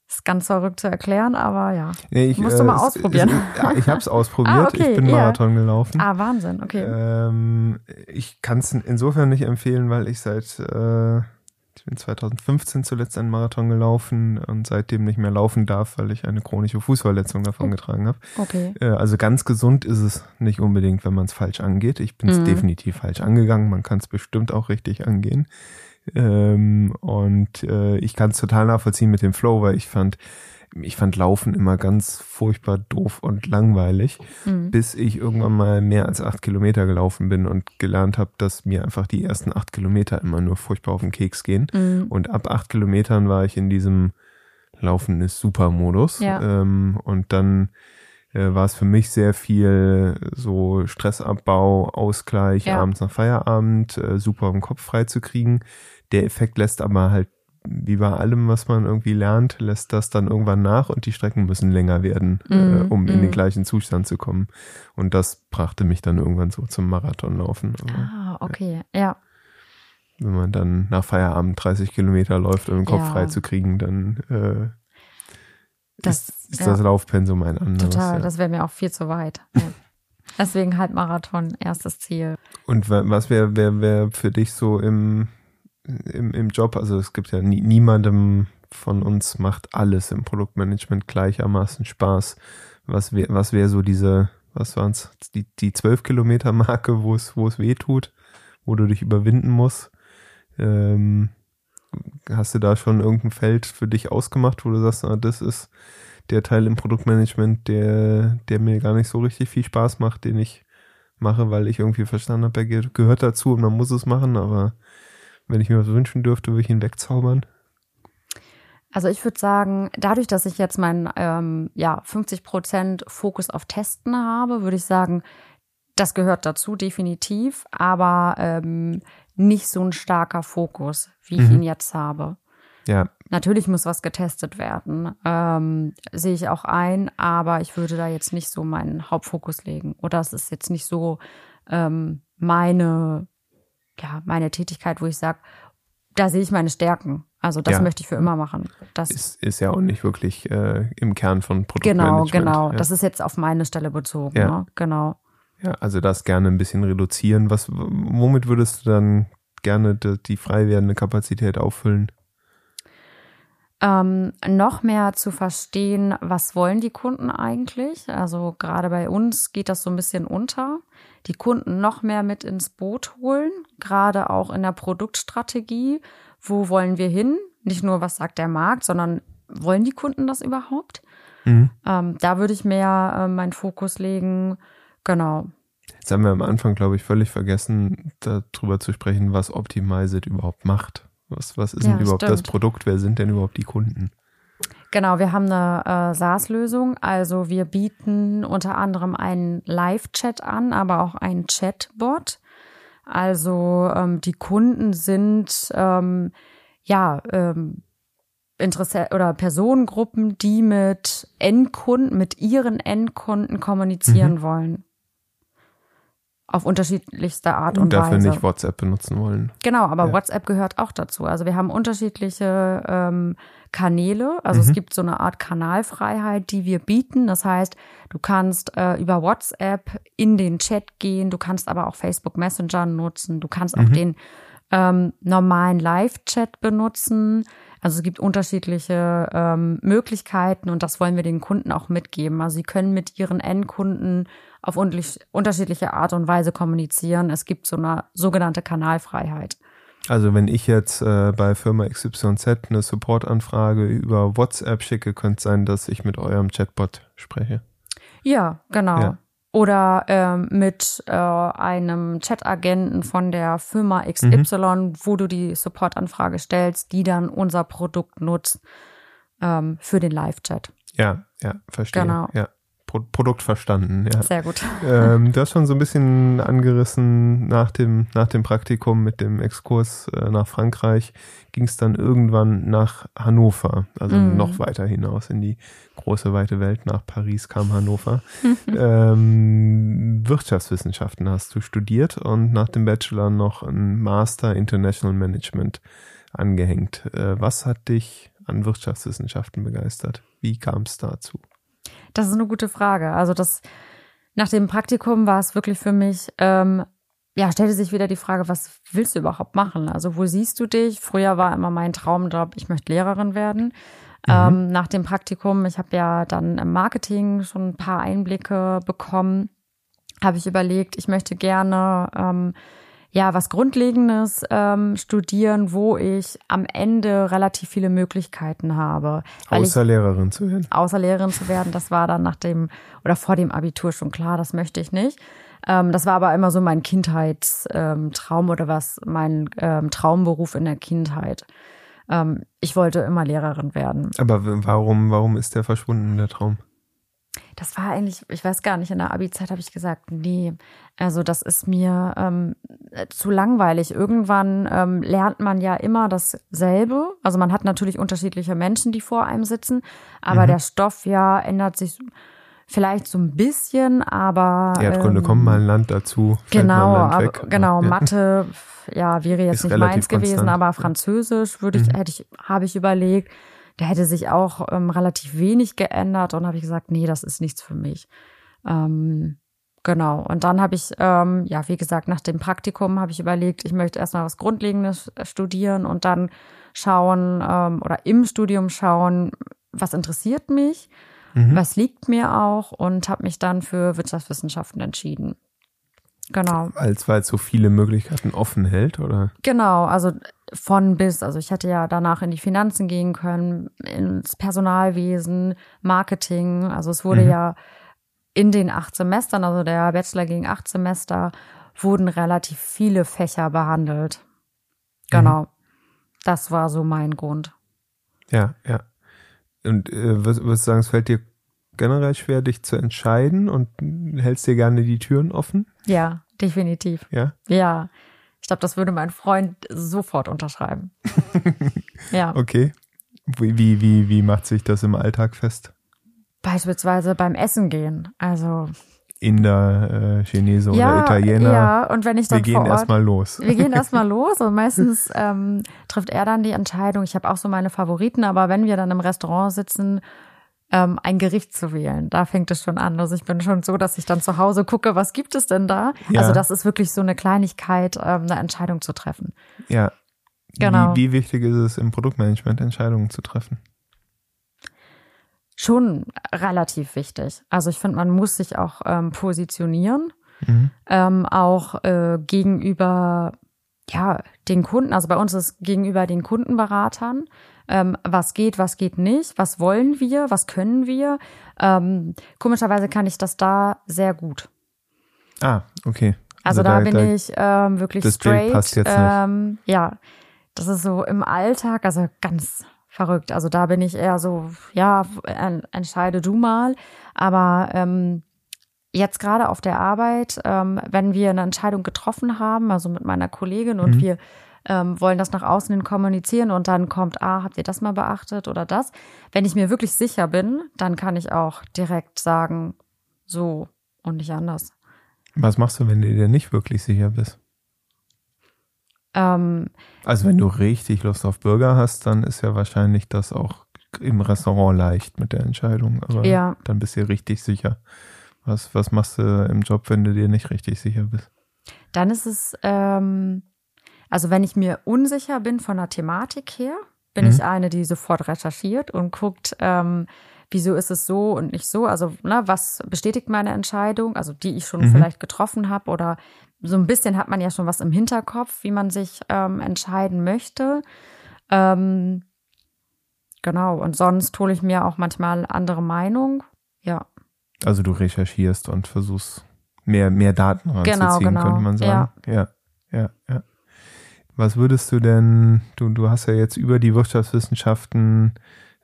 Ist ganz verrückt zu erklären, aber ja. Nee, ich, Musst du äh, mal ausprobieren. Es, ja, ich habe es ausprobiert. Ah, okay, ich bin ja. Marathon gelaufen. Ah, Wahnsinn, okay. Ähm, ich kann es insofern nicht empfehlen, weil ich seit äh, ich bin 2015 zuletzt einen Marathon gelaufen und seitdem nicht mehr laufen darf, weil ich eine chronische Fußverletzung davon Oh. getragen habe. Okay. Äh, also ganz gesund ist es nicht unbedingt, wenn man es falsch angeht. Ich bin es Mhm. definitiv falsch angegangen. Man kann es bestimmt auch richtig angehen. Ähm, und äh, ich kann es total nachvollziehen mit dem Flow, weil ich fand, ich fand Laufen immer ganz furchtbar doof und langweilig, Mhm. bis ich irgendwann mal mehr als acht Kilometer gelaufen bin und gelernt habe, dass mir einfach die ersten acht Kilometer immer nur furchtbar auf den Keks gehen. Mhm. Und ab acht Kilometern war ich in diesem Laufen ist super Modus. Ja. Ähm, und dann äh, war es für mich sehr viel so Stressabbau, Ausgleich, Ja. abends nach Feierabend, äh, super im Kopf frei zu kriegen. Der Effekt lässt aber halt, wie bei allem, was man irgendwie lernt, lässt das dann irgendwann nach und die Strecken müssen länger werden, äh, Mhm, um in den mhm. gleichen Zustand zu kommen. Und das brachte mich dann irgendwann so zum Marathonlaufen. Aber Ah, okay. Ja. wenn man dann nach Feierabend 30 Kilometer läuft, um den Kopf Ja. frei zu kriegen, dann äh, Das, ist, ist ja, das Laufpensum ein anderes. total. ja. Das wäre mir auch viel zu weit. Ja. Deswegen halt Marathon, erstes Ziel. Und wa- was wäre wär, wär für dich so im, im, im Job? Also es gibt ja nie, niemandem von uns macht alles im Produktmanagement gleichermaßen Spaß. Was wäre was wär so diese, was waren's, die, die 12 Kilometer Marke, wo es, wo es weh tut, wo du dich überwinden musst? Ähm, hast du da schon irgendein Feld für dich ausgemacht, wo du sagst, ah, das ist der Teil im Produktmanagement, der, der mir gar nicht so richtig viel Spaß macht, den ich mache, weil ich irgendwie verstanden habe, er ge- gehört dazu und man muss es machen, aber wenn ich mir was wünschen dürfte, würde ich ihn wegzaubern. Also ich würde sagen, dadurch, dass ich jetzt meinen ähm, ja, 50 Prozent Fokus auf Testen habe, würde ich sagen, das gehört dazu definitiv, aber ähm, nicht so ein starker Fokus, wie ich Mhm. ihn jetzt habe. Ja, Natürlich muss was getestet werden, ähm, sehe ich auch ein, aber ich würde da jetzt nicht so meinen Hauptfokus legen. Oder es ist jetzt nicht so ähm, meine, ja, meine Tätigkeit, wo ich sage, da sehe ich meine Stärken. Also das Ja. möchte ich für immer machen. Das ist, ist ja auch nicht wirklich äh, im Kern von Genau, Produktmanagement. genau. Ja. Das ist jetzt auf meine Stelle bezogen. Ja. Ne? Genau. ja, also das gerne ein bisschen reduzieren. Was, womit würdest du dann gerne die, die frei werdende Kapazität auffüllen? Ähm, noch mehr zu verstehen, was wollen die Kunden eigentlich? Also gerade bei uns geht das so ein bisschen unter. Die Kunden noch mehr mit ins Boot holen, gerade auch in der Produktstrategie. Wo wollen wir hin? Nicht nur, was sagt der Markt, sondern wollen die Kunden das überhaupt? Mhm. Ähm, da würde ich mehr äh, meinen Fokus legen. Genau. Jetzt haben wir am Anfang, glaube ich, völlig vergessen, darüber zu sprechen, was Optimized überhaupt macht. Was, was ist Ja, denn überhaupt das stimmt. Produkt? Wer sind denn überhaupt die Kunden? Genau, wir haben eine äh, SaaS-Lösung. Also wir bieten unter anderem einen Live-Chat an, aber auch einen Chatbot. Also ähm, die Kunden sind ähm, ja ähm, Interesse oder Personengruppen, die mit Endkunden, mit ihren Endkunden kommunizieren wollen. Auf unterschiedlichste Art und, Und dafür Weise. nicht WhatsApp benutzen wollen. Genau, aber Ja. WhatsApp gehört auch dazu. Also wir haben unterschiedliche ähm, Kanäle. Also Mhm. es gibt so eine Art Kanalfreiheit, die wir bieten. Das heißt, du kannst äh, über WhatsApp in den Chat gehen, du kannst aber auch Facebook Messenger nutzen, du kannst auch Mhm. den ähm, normalen Live-Chat benutzen. Also es gibt unterschiedliche ähm, Möglichkeiten und das wollen wir den Kunden auch mitgeben. Also sie können mit ihren Endkunden auf unterschiedliche Art und Weise kommunizieren. Es gibt so eine sogenannte Kanalfreiheit. Also wenn ich jetzt äh, bei Firma XYZ eine Supportanfrage über WhatsApp schicke, könnte es sein, dass ich mit eurem Chatbot spreche. Ja, genau. Ja. Oder ähm, mit äh, einem Chat-Agenten von der Firma XY, mhm. wo du die Support-Anfrage stellst, die dann unser Produkt nutzt ähm, für den Live-Chat. Ja, ja, verstehe. Genau. Ja. Pro Produkt verstanden, ja. Sehr gut. Ähm, du hast schon so ein bisschen angerissen nach dem, nach dem Praktikum mit dem Exkurs äh, nach Frankreich, ging es dann irgendwann nach Hannover, also mm. noch weiter hinaus in die große weite Welt. Nach Paris kam Hannover. ähm, Wirtschaftswissenschaften hast du studiert und nach dem Bachelor noch ein Master International Management angehängt. Äh, was hat dich an Wirtschaftswissenschaften begeistert? Wie kam es dazu? Das ist eine gute Frage. Also das nach dem Praktikum war es wirklich für mich, ähm, ja, stellte sich wieder die Frage, was willst du überhaupt machen? Also wo siehst du dich? Früher war immer mein Traumjob, ich möchte Lehrerin werden. Mhm. Ähm, nach dem Praktikum, ich habe ja dann im Marketing schon ein paar Einblicke bekommen, habe ich überlegt, ich möchte gerne ähm, ja was Grundlegendes ähm, studieren, wo ich am Ende relativ viele Möglichkeiten habe. Außer ich, Lehrerin zu werden. Außer Lehrerin zu werden, das war dann nach dem oder vor dem Abitur schon klar, das möchte ich nicht. Ähm, das war aber immer so mein Kindheitstraum ähm, oder was mein ähm, Traumberuf in der Kindheit. Ähm, ich wollte immer Lehrerin werden. Aber warum, warum ist der verschwunden, der Traum? Das war eigentlich, ich weiß gar nicht, in der Abi-Zeit habe ich gesagt, nee, also das ist mir ähm, zu langweilig. Irgendwann ähm, lernt man ja immer dasselbe. Also man hat natürlich unterschiedliche Menschen, die vor einem sitzen, aber mhm. der Stoff ja ändert sich vielleicht so ein bisschen, aber Erdkunde ähm, kommt mal ein Land dazu. Genau, aber, genau, ja. Mathe, ja, wäre jetzt ist nicht meins gewesen, konstant. aber Französisch würde ich, mhm. hätte ich, habe ich überlegt da hätte sich auch ähm, relativ wenig geändert und habe ich gesagt, nee, das ist nichts für mich. Ähm, genau. Und dann habe ich, ähm, ja, wie gesagt, nach dem Praktikum habe ich überlegt, ich möchte erstmal was Grundlegendes studieren und dann schauen ähm, oder im Studium schauen, was interessiert mich, mhm. was liegt mir auch und habe mich dann für Wirtschaftswissenschaften entschieden. Genau. Weil es so viele Möglichkeiten offen hält, oder? Genau, also von bis. Also ich hätte ja danach in die Finanzen gehen können, ins Personalwesen, Marketing. Also es wurde mhm. ja in den acht Semestern, also der Bachelor ging acht Semester, wurden relativ viele Fächer behandelt. Genau. Mhm. Das war so mein Grund. Ja, ja. Und äh, würdest du sagen, es fällt dir generell schwer, dich zu entscheiden und hältst dir gerne die Türen offen? Ja, definitiv. Ja? Ja. Ich glaube, das würde mein Freund sofort unterschreiben. ja. Okay. Wie, wie, wie, wie macht sich das im Alltag fest? Beispielsweise beim Essen gehen. Also Inder, äh, Chinese ja, oder Italiener. Ja, und wenn ich dann Wir gehen erstmal los. Wir gehen erstmal los und meistens ähm, trifft er dann die Entscheidung. Ich habe auch so meine Favoriten, aber wenn wir dann im Restaurant sitzen ähm, ein Gericht zu wählen. Da fängt es schon an. Also ich bin schon so, dass ich dann zu Hause gucke, was gibt es denn da? Ja. Also das ist wirklich so eine Kleinigkeit, ähm, eine Entscheidung zu treffen. Ja. Genau. Wie, wie wichtig ist es im Produktmanagement, Entscheidungen zu treffen? Schon relativ wichtig. Also ich finde, man muss sich auch ähm, positionieren, mhm. ähm, auch äh, gegenüber ja den Kunden. Also bei uns ist gegenüber den Kundenberatern ähm, was geht, was geht nicht, was wollen wir, was können wir. Ähm, komischerweise kann ich das da sehr gut. Ah, okay. Also, also da, da, bin da, ich ähm, wirklich das straight. passt jetzt ähm, ja, das ist so im Alltag, also ganz verrückt. Also da bin ich eher so, ja, entscheide du mal. Aber ähm, jetzt gerade auf der Arbeit, ähm, wenn wir eine Entscheidung getroffen haben, also mit meiner Kollegin und mhm. wir ähm, wollen das nach außen hin kommunizieren und dann kommt, ah, habt ihr das mal beachtet oder das? Wenn ich mir wirklich sicher bin, dann kann ich auch direkt sagen, so und nicht anders. Was machst du, wenn du dir nicht wirklich sicher bist? Ähm, also wenn du richtig Lust auf Burger hast, dann ist ja wahrscheinlich das auch im Restaurant leicht mit der Entscheidung. Aber ja. dann bist du richtig sicher. Was, was machst du im Job, wenn du dir nicht richtig sicher bist? Dann ist es ähm, also wenn ich mir unsicher bin von der Thematik her, bin mhm. ich eine, die sofort recherchiert und guckt, ähm, wieso ist es so und nicht so. Also ne, was bestätigt meine Entscheidung, also die ich schon mhm. vielleicht getroffen habe oder so ein bisschen hat man ja schon was im Hinterkopf, wie man sich ähm, entscheiden möchte. Ähm, genau, und sonst hole ich mir auch manchmal andere Meinung. Ja. Also du recherchierst und versuchst mehr, mehr Daten ranzuziehen, Genau, genau. könnte man sagen. Ja, ja, ja. Was würdest du denn, du, du hast ja jetzt über die Wirtschaftswissenschaften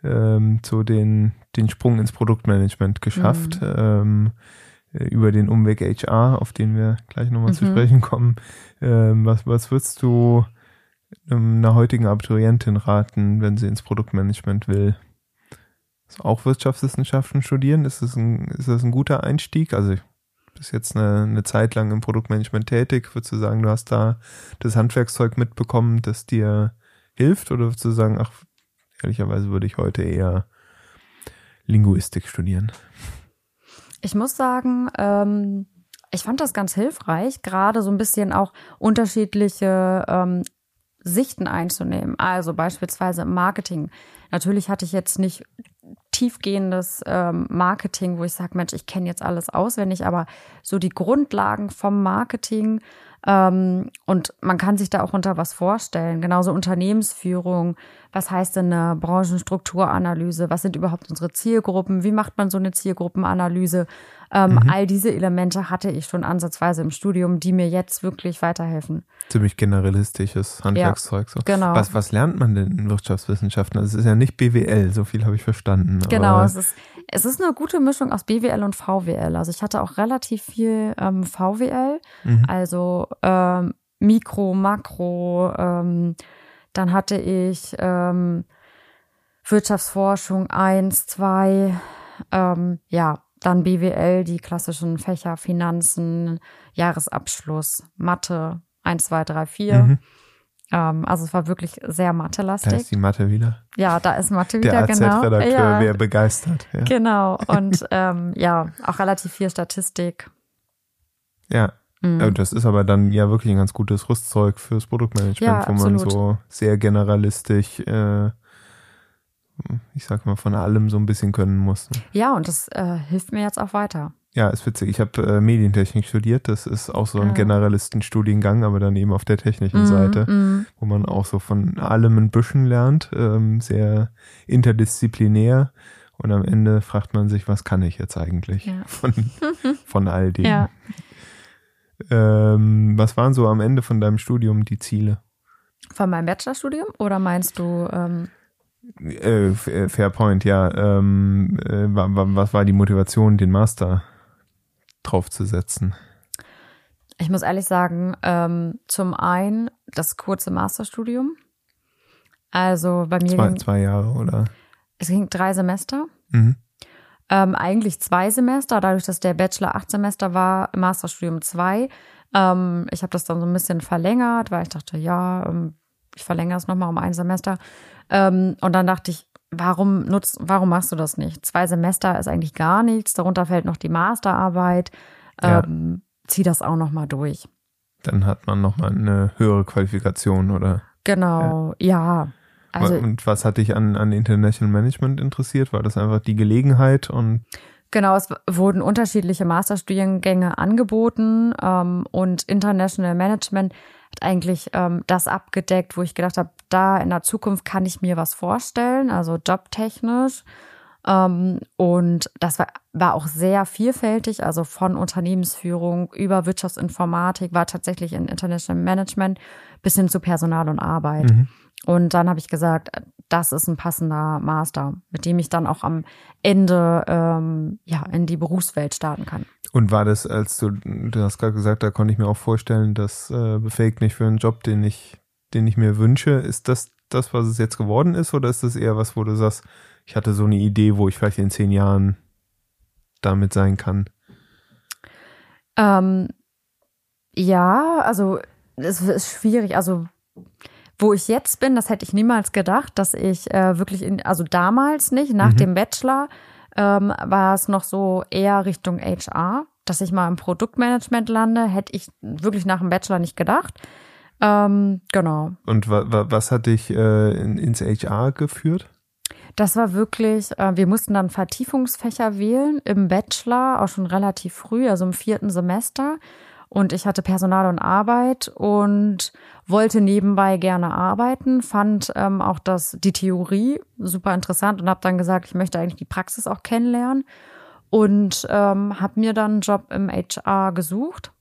ähm, so den, den Sprung ins Produktmanagement geschafft, ähm, äh, über den Umweg HR, auf den wir gleich nochmal zu Mhm. sprechen kommen. Ähm, was, was würdest du ähm, einer heutigen Abiturientin raten, wenn sie ins Produktmanagement will? Also auch Wirtschaftswissenschaften studieren? Ist das ein, ist das ein guter Einstieg? Also ich bist jetzt eine, eine Zeit lang im Produktmanagement tätig. Würdest du sagen, du hast da das Handwerkszeug mitbekommen, das dir hilft? Oder würdest du sagen, ach, ehrlicherweise würde ich heute eher Linguistik studieren? Ich muss sagen, ähm, ich fand das ganz hilfreich, gerade so ein bisschen auch unterschiedliche ähm, Sichten einzunehmen. Also beispielsweise im Marketing. Natürlich hatte ich jetzt nicht tiefgehendes ähm, Marketing, wo ich sage, Mensch, ich kenne jetzt alles auswendig, aber so die Grundlagen vom Marketing ähm, und man kann sich da auch unter was vorstellen. Genauso Unternehmensführung. Was heißt denn eine Branchenstrukturanalyse? Was sind überhaupt unsere Zielgruppen? Wie macht man so eine Zielgruppenanalyse? Ähm, All diese Elemente hatte ich schon ansatzweise im Studium, die mir jetzt wirklich weiterhelfen. Ziemlich generalistisches Handwerkszeug. So. genau. Was, was lernt man denn in Wirtschaftswissenschaften? Also es ist ja nicht BWL, so viel habe ich verstanden. Genau, es ist, es ist eine gute Mischung aus BWL und VWL. Also ich hatte auch relativ viel ähm, VWL, Mhm. also ähm, Mikro, Makro, ähm, dann hatte ich ähm, Wirtschaftsforschung 1, 2, ähm, ja, dann BWL, die klassischen Fächer Finanzen, Jahresabschluss, Mathe 1, 2, 3, 4. Ähm, also es war wirklich sehr Da Mathe-lastig. ist die Mathe wieder. Ja, da ist Mathe Der wieder, genau. AZ-Redakteur Ja. wäre begeistert. Ja. Genau. Und ähm, ja, auch relativ viel Statistik. ja. Mhm. Ja, Das ist aber dann ja wirklich ein ganz gutes Rüstzeug fürs Produktmanagement, Ja, wo man so sehr generalistisch, äh, ich sag mal, von allem so ein bisschen können muss. Ne? Ja, und das äh, hilft mir jetzt auch weiter. Ja, ist witzig. Ich habe äh, Medientechnik studiert. Das ist auch so ein Ah. Generalistenstudiengang, aber dann eben auf der technischen Mhm, Seite, mhm. wo man auch so von allem ein bisschen lernt, ähm, sehr interdisziplinär. Und am Ende fragt man sich, was kann ich jetzt eigentlich Ja. von, von all dem? Ja. Ähm, was waren so am Ende von deinem Studium die Ziele? Von meinem Bachelorstudium oder meinst du, ähm, Äh, äh, fair point, ja. Ähm, äh, wa- wa- was war die Motivation, den Master draufzusetzen? ich muss ehrlich sagen, ähm, zum einen das kurze Masterstudium. Also bei mir Zwei, ging, zwei Jahre oder? es ging drei Semester. Mhm. Ähm, eigentlich zwei Semester, dadurch, dass der Bachelor acht Semester war, Masterstudium zwei. Ähm, ich habe das dann so ein bisschen verlängert, weil ich dachte, ja, ähm, ich verlängere es nochmal um ein Semester. Ähm, und dann dachte ich, warum nutzt, warum machst du das nicht? Zwei Semester ist eigentlich gar nichts, darunter fällt noch die Masterarbeit. Ja. Ähm, zieh das auch nochmal durch. Dann hat man nochmal eine höhere Qualifikation oder? Genau, ja. Also und was hat dich an, an International Management interessiert? War das einfach die Gelegenheit und Genau, es wurden unterschiedliche Masterstudiengänge angeboten ähm, und International Management hat eigentlich ähm, das abgedeckt, wo ich gedacht habe, da in der Zukunft kann ich mir was vorstellen, also jobtechnisch. Ähm, und das war, war auch sehr vielfältig, also von Unternehmensführung über Wirtschaftsinformatik, war tatsächlich in International Management bis hin zu Personal und Arbeit. Mhm. Und dann habe ich gesagt, das ist ein passender Master, mit dem ich dann auch am Ende ähm, ja in die Berufswelt starten kann. Und war das, als du, du hast gerade gesagt, da konnte ich mir auch vorstellen, das äh, befähigt mich für einen Job, den ich, den ich mir wünsche. Ist das das, was es jetzt geworden ist, oder ist das eher was, wo du sagst, ich hatte so eine Idee, wo ich vielleicht in zehn Jahren damit sein kann? Ähm, ja, also es ist schwierig. Also wo ich jetzt bin, das hätte ich niemals gedacht, dass ich äh, wirklich in, also damals nicht, nach Mhm. dem Bachelor ähm, war es noch so eher Richtung HR, dass ich mal im Produktmanagement lande, hätte ich wirklich nach dem Bachelor nicht gedacht. Ähm, genau. Und wa, wa, was hat dich äh, in, ins HR geführt? Das war wirklich, äh, wir mussten dann Vertiefungsfächer wählen im Bachelor, auch schon relativ früh, also im vierten Semester. Und ich hatte Personal und Arbeit und wollte nebenbei gerne arbeiten, fand ähm, auch das, die Theorie super interessant und habe dann gesagt, ich möchte eigentlich die Praxis auch kennenlernen. und ähm, habe mir dann einen Job im HR gesucht,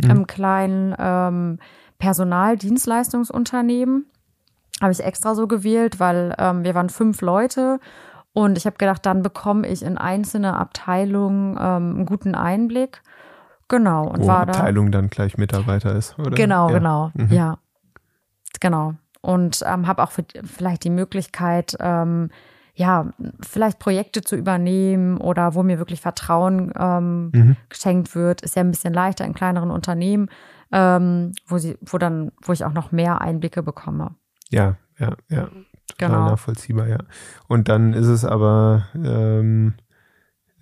Mhm. im kleinen ähm, Personaldienstleistungsunternehmen. Habe ich extra so gewählt, weil ähm, wir waren fünf Leute und ich habe gedacht, dann bekomme ich in einzelne Abteilungen ähm, einen guten Einblick. Genau. Und Wo war da. Abteilung dann gleich Mitarbeiter ist, oder? Genau, ja. genau. Mhm. Ja. Genau. Und ähm, habe auch für, vielleicht die Möglichkeit, ähm, ja, vielleicht Projekte zu übernehmen oder wo mir wirklich Vertrauen ähm, Mhm. geschenkt wird, ist ja ein bisschen leichter in kleineren Unternehmen, ähm, wo sie, wo dann, wo ich auch noch mehr Einblicke bekomme. Ja, ja, ja. Total Genau. nachvollziehbar, ja. Und dann ist es aber, ähm,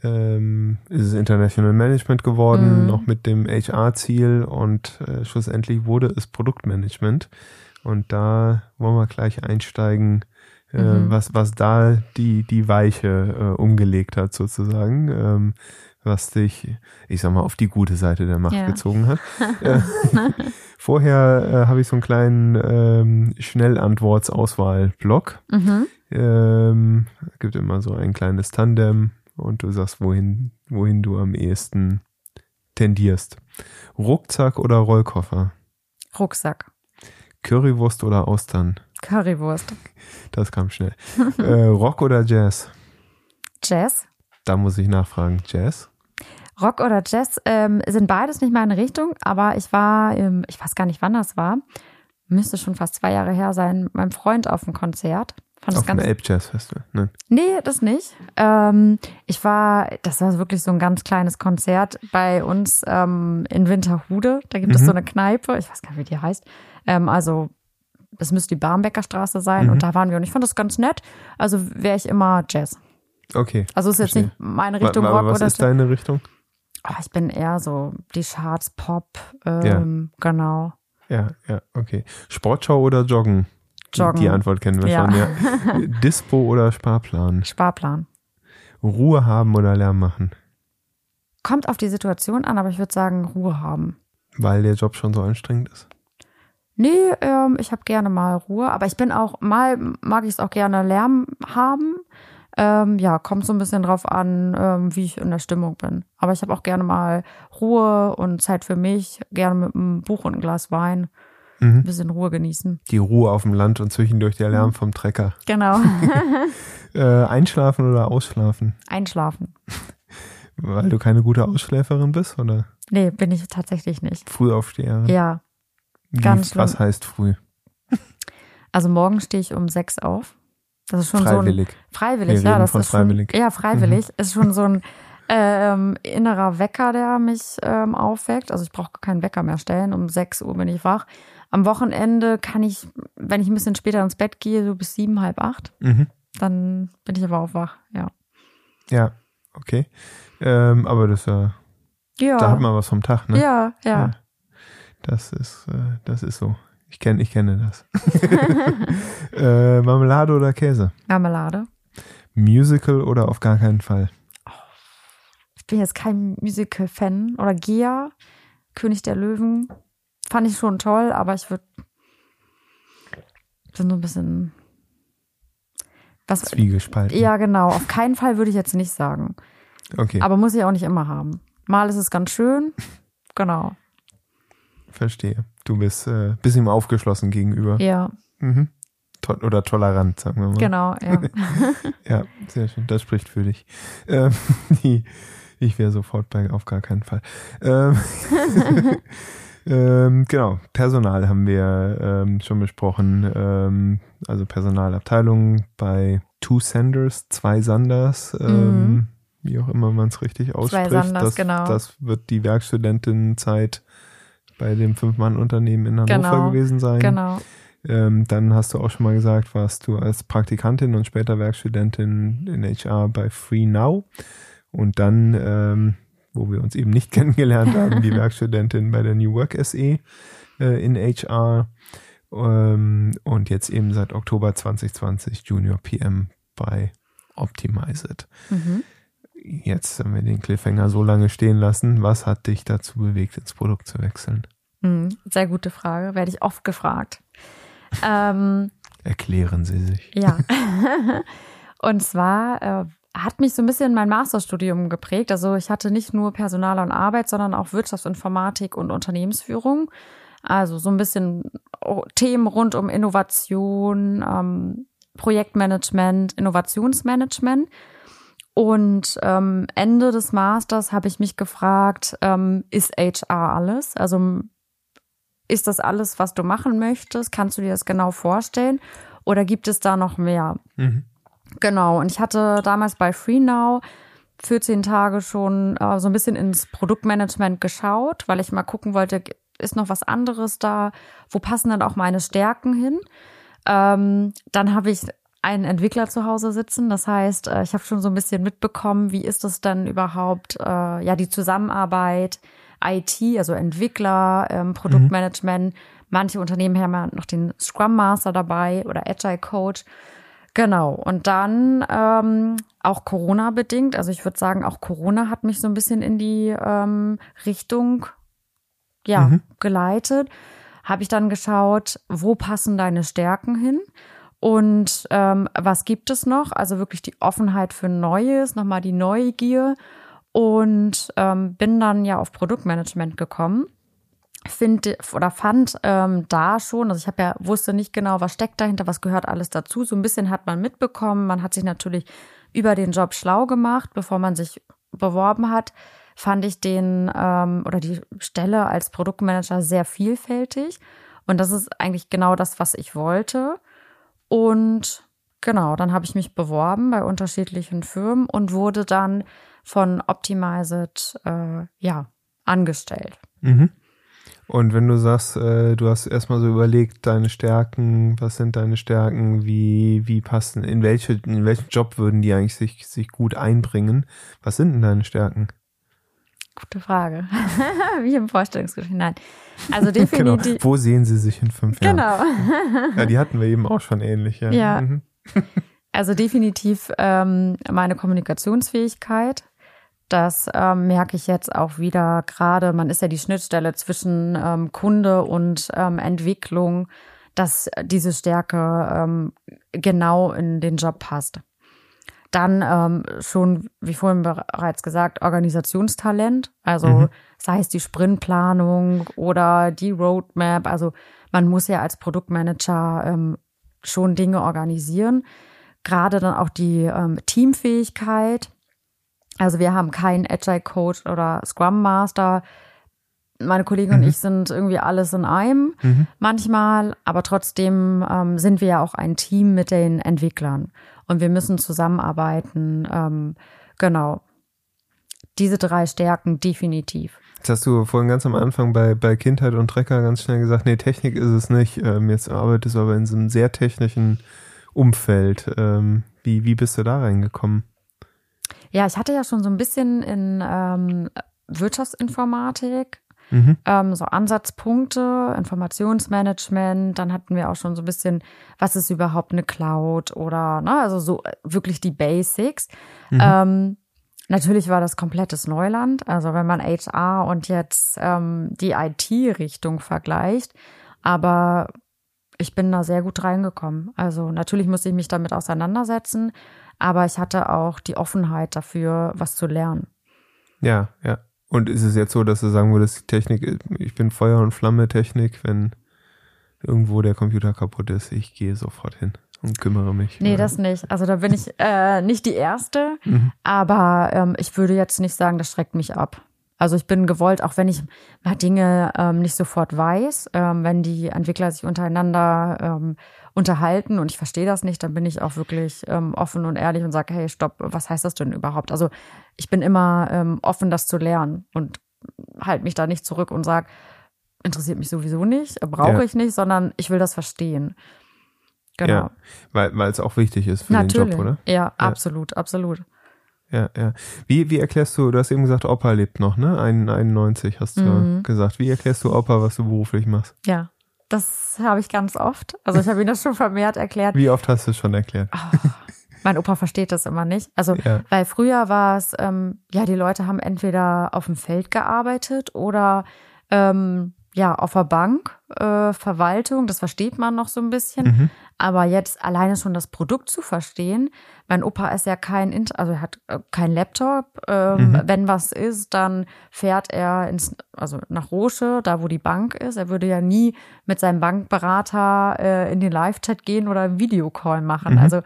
ähm, ist es International Management geworden, Mhm. noch mit dem HR-Ziel und äh, schlussendlich wurde es Produktmanagement. Und da wollen wir gleich einsteigen, äh, Mhm. was, was da die, die Weiche äh, umgelegt hat, sozusagen. Ähm, was dich, ich sag mal, auf die gute Seite der Macht Ja. gezogen hat. äh, vorher äh, habe ich so einen kleinen ähm, Schnellantwortsauswahl-Block. Mhm. Ähm, es gibt immer so ein kleines Tandem und du sagst, wohin, wohin du am ehesten tendierst. Rucksack oder Rollkoffer? Rucksack. Currywurst oder Austern? Currywurst. Das kam schnell. äh, Rock oder Jazz? Jazz. Da muss ich nachfragen. Jazz? Rock oder Jazz ähm, sind beides nicht meine Richtung, aber ich war, ähm, ich weiß gar nicht, wann das war, müsste schon fast zwei Jahre her sein, meinem Freund auf dem Konzert. Fand das Auf dem Elb Jazz Festival. Ne? Nee, das nicht. Ähm, ich war, das war wirklich so ein ganz kleines Konzert bei uns ähm, in Winterhude. Da gibt es Mhm. so eine Kneipe, ich weiß gar nicht, wie die heißt. Ähm, also, das müsste die Barmbecker Straße sein Mhm. und da waren wir und ich fand das ganz nett. Also wäre ich immer Jazz. Okay. Also ist jetzt Verstehe. nicht meine Richtung wa- Rock was oder ist deine Richtung? Oh, ich bin eher so die Charts, Pop, ähm, genau. Ja, ja, okay. Sportschau oder Joggen? Joggen. Die Antwort kennen wir Ja. schon, ja. Dispo oder Sparplan? Sparplan. Ruhe haben oder Lärm machen? Kommt auf die Situation an, aber ich würde sagen, Ruhe haben. Weil der Job schon so anstrengend ist. Nee, ähm, ich habe gerne mal Ruhe, aber ich bin auch, mal mag ich es auch gerne Lärm haben. Ähm, ja, kommt so ein bisschen drauf an, ähm, wie ich in der Stimmung bin. Aber ich habe auch gerne mal Ruhe und Zeit für mich, gerne mit einem Buch und einem Glas Wein, ein Mhm. bisschen Ruhe genießen. Die Ruhe auf dem Land und zwischendurch der Lärm vom Trecker. Genau. Äh, einschlafen oder ausschlafen? Einschlafen. Weil du keine gute Ausschläferin bist oder Nee, bin ich tatsächlich nicht. Frühaufsteherin? Ja, Wie, ganz Was schlimm. heißt früh? also morgen stehe ich um sechs auf. Das ist schon so ein Freiwillig. Freiwillig, ja, das ist schon, freiwillig. Mhm. ja freiwillig ist schon so ein ähm, innerer Wecker, der mich ähm, aufweckt. Also ich brauche keinen Wecker mehr stellen. Um 6 Uhr bin ich wach. Am Wochenende kann ich, wenn ich ein bisschen später ins Bett gehe, so bis sieben, halb acht, Mhm. dann bin ich aber auch wach. Ja. Ja, okay. Ähm, aber das, äh, Ja. da hat man was vom Tag, ne? ja, ja. Das ist, äh, das ist so. Ich kenne, ich kenne das. äh, Marmelade oder Käse? Marmelade. Musical oder auf gar keinen Fall? Ich bin jetzt kein Musical-Fan. Oder Gia, König der Löwen. Fand ich schon toll, aber ich würde. Bin so ein bisschen. Was, Zwiegespalten. Ja, genau. Auf keinen Fall würde ich jetzt nicht sagen. Okay, Aber muss ich auch nicht immer haben. Mal ist es ganz schön. Genau. verstehe. Du bist äh, bisschen ihm aufgeschlossen gegenüber. Ja, Mhm. To oder tolerant, sagen wir mal. genau. Ja. Ja, sehr schön. Das spricht für dich. Ähm, die, ich wäre sofort bei auf gar keinen Fall. Ähm, ähm, genau, Personal haben wir ähm, schon besprochen. Ähm, also Personalabteilung bei Two Senders, zwei Sanders, ähm, Mhm. wie auch immer man es richtig ausspricht. Sanders, das, genau. das wird die Werkstudentenzeit bei dem Fünf-Mann-Unternehmen in Hannover Genau, gewesen sein. genau. Ähm, dann hast du auch schon mal gesagt, warst du als Praktikantin und später Werkstudentin in HR bei Free Now. Und dann, ähm, wo wir uns eben nicht kennengelernt haben, die Werkstudentin bei der New Work SE äh, in HR. Ähm, und jetzt eben seit Oktober 2020 Junior PM bei Optimize It. Mhm. Jetzt haben wir den Cliffhanger so lange stehen lassen. Was hat dich dazu bewegt, ins Produkt zu wechseln? Mhm. Sehr gute Frage. Werde ich oft gefragt. Ähm, Erklären Sie sich. Ja. Und zwar äh, hat mich so ein bisschen mein Masterstudium geprägt. Also ich hatte nicht nur Personal und Arbeit, sondern auch Wirtschaftsinformatik und Unternehmensführung. Also so ein bisschen Themen rund um Innovation, ähm, Projektmanagement, Innovationsmanagement. Und ähm, Ende des Masters habe ich mich gefragt, ähm, ist HR alles? Also ist das alles, was du machen möchtest? Kannst du dir das genau vorstellen? Oder gibt es da noch mehr? Mhm. Genau. Und ich hatte damals bei FreeNow 14 Tage schon äh, so ein bisschen ins Produktmanagement geschaut, weil ich mal gucken wollte, ist noch was anderes da? Wo passen dann auch meine Stärken hin? Ähm, dann habe ich einen Entwickler zu Hause sitzen. Das heißt, äh, ich habe schon so ein bisschen mitbekommen, wie ist es dann überhaupt, äh, ja, die Zusammenarbeit, IT, also Entwickler, ähm, Produktmanagement. Mhm. Manche Unternehmen haben ja noch den Scrum Master dabei oder Agile Coach. Genau. Und dann ähm, auch Corona bedingt. Also ich würde sagen, auch Corona hat mich so ein bisschen in die ähm, Richtung ja, mhm. geleitet. Habe ich dann geschaut, wo passen deine Stärken hin? Und ähm, was gibt es noch? Also wirklich die Offenheit für Neues, nochmal die Neugier. Und ähm, bin dann ja auf Produktmanagement gekommen. Finde oder fand ähm, da schon, also ich habe ja wusste nicht genau, was steckt dahinter, was gehört alles dazu. So ein bisschen hat man mitbekommen. Man hat sich natürlich über den Job schlau gemacht, bevor man sich beworben hat fand ich den ähm, oder die Stelle als Produktmanager sehr vielfältig. Und das ist eigentlich genau das, was ich wollte. Und genau, dann habe ich mich beworben bei unterschiedlichen Firmen und wurde dann von Optimized äh, ja angestellt. Mhm. Und wenn du sagst, äh, du hast erstmal so überlegt, deine Stärken, was sind deine Stärken, wie, wie passen, in welche, in welchen Job würden die eigentlich sich, sich gut einbringen? Was sind denn deine Stärken? Gute Frage. Wie im Vorstellungsgespräch. Nein. Also genau. definitiv. Genau. Wo sehen Sie sich in fünf Jahren? Genau. ja, die hatten wir eben auch schon ähnlich. Ja. ja. Mhm. also definitiv ähm, meine Kommunikationsfähigkeit. Das ähm, merke ich jetzt auch wieder gerade. Man ist ja die Schnittstelle zwischen ähm, Kunde und ähm, Entwicklung, dass diese Stärke ähm, genau in den Job passt. Dann ähm, schon, wie vorhin bereits gesagt, Organisationstalent. Also mhm. sei es die Sprintplanung oder die Roadmap. Also man muss ja als Produktmanager ähm, schon Dinge organisieren. Gerade dann auch die ähm, Teamfähigkeit. Also wir haben keinen Agile Coach oder Scrum Master. Meine Kollegen mhm. und ich sind irgendwie alles in einem mhm. manchmal, aber trotzdem ähm, sind wir ja auch ein Team mit den Entwicklern und wir müssen zusammenarbeiten. Ähm, genau. Diese drei Stärken definitiv. Jetzt hast du vorhin ganz am Anfang bei, bei Kindheit und Trecker ganz schnell gesagt, nee, Technik ist es nicht. Ähm, jetzt arbeitest du aber in so einem sehr technischen Umfeld. Ähm, wie, wie bist du da reingekommen? Ja, ich hatte ja schon so ein bisschen in ähm, Wirtschaftsinformatik Mhm. Ähm, so Ansatzpunkte, Informationsmanagement, dann hatten wir auch schon so ein bisschen, was ist überhaupt eine Cloud oder, ne, also so äh, wirklich die Basics. Mhm. Ähm, natürlich war das komplettes Neuland. Also wenn man HR und jetzt ähm, die IT-Richtung vergleicht, aber ich bin da sehr gut reingekommen. Also natürlich musste ich mich damit auseinandersetzen, aber ich hatte auch die Offenheit dafür, was zu lernen. Ja, ja. Und ist es jetzt so, dass du sagen würdest, Technik, ich bin Feuer und Flamme Technik, wenn irgendwo der Computer kaputt ist, ich gehe sofort hin und kümmere mich. Nee, das nicht. Also da bin ich äh, nicht die Erste, mhm. aber ähm, ich würde jetzt nicht sagen, das schreckt mich ab. Also ich bin gewollt, auch wenn ich mal Dinge ähm, nicht sofort weiß, ähm, wenn die Entwickler sich untereinander ähm, unterhalten und ich verstehe das nicht, dann bin ich auch wirklich ähm, offen und ehrlich und sage, hey, stopp, was heißt das denn überhaupt? Also ich bin immer ähm, offen, das zu lernen und halte mich da nicht zurück und sage, interessiert mich sowieso nicht, brauche ja. ich nicht, sondern ich will das verstehen. Genau. Ja, weil, weil es auch wichtig ist für Natürlich. den Job, oder? Ja, ja, absolut, absolut. Ja, ja. Wie, wie erklärst du, du hast eben gesagt, Opa lebt noch, ne? 91 hast du mhm. gesagt. Wie erklärst du Opa, was du beruflich machst? Ja, das habe ich ganz oft. Also ich habe ihm das schon vermehrt erklärt. Wie oft hast du es schon erklärt? Oh, mein Opa versteht das immer nicht. Also, ja. weil früher war es, ähm, ja, die Leute haben entweder auf dem Feld gearbeitet oder ähm, ja, auf der Bank, äh, Verwaltung, das versteht man noch so ein bisschen. Mhm. Aber jetzt alleine schon das Produkt zu verstehen, mein Opa ist ja kein, Int also er hat äh, kein Laptop. Ähm, mhm. Wenn was ist, dann fährt er ins, also nach Roche, da wo die Bank ist. Er würde ja nie mit seinem Bankberater äh, in den Live-Chat gehen oder einen Videocall machen. Mhm. Also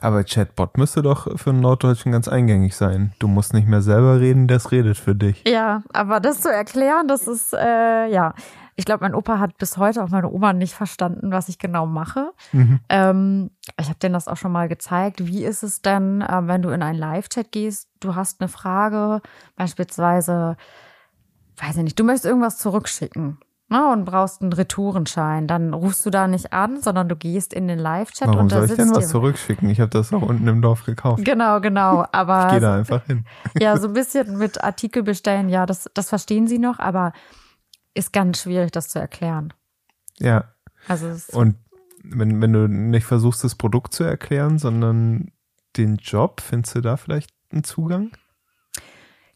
aber Chatbot müsste doch für einen Norddeutschen ganz eingängig sein. Du musst nicht mehr selber reden, das redet für dich. Ja, aber das zu erklären, das ist, äh, ja. Ich glaube, mein Opa hat bis heute auch meine Oma nicht verstanden, was ich genau mache. Mhm. Ähm, ich habe denen das auch schon mal gezeigt. Wie ist es denn, äh, wenn du in einen Live-Chat gehst, du hast eine Frage, beispielsweise, weiß ich nicht, du möchtest irgendwas zurückschicken ne, und brauchst einen Retourenschein, dann rufst du da nicht an, sondern du gehst in den Live-Chat und da soll ich denn was zurückschicken? Ich habe das auch unten im Dorf gekauft. Genau, genau. Aber ich gehe da einfach hin. Ja, so ein bisschen mit Artikel bestellen, ja, das, das verstehen sie noch, aber ist ganz schwierig, das zu erklären. Ja. Also und wenn, wenn du nicht versuchst, das Produkt zu erklären, sondern den Job, findest du da vielleicht einen Zugang?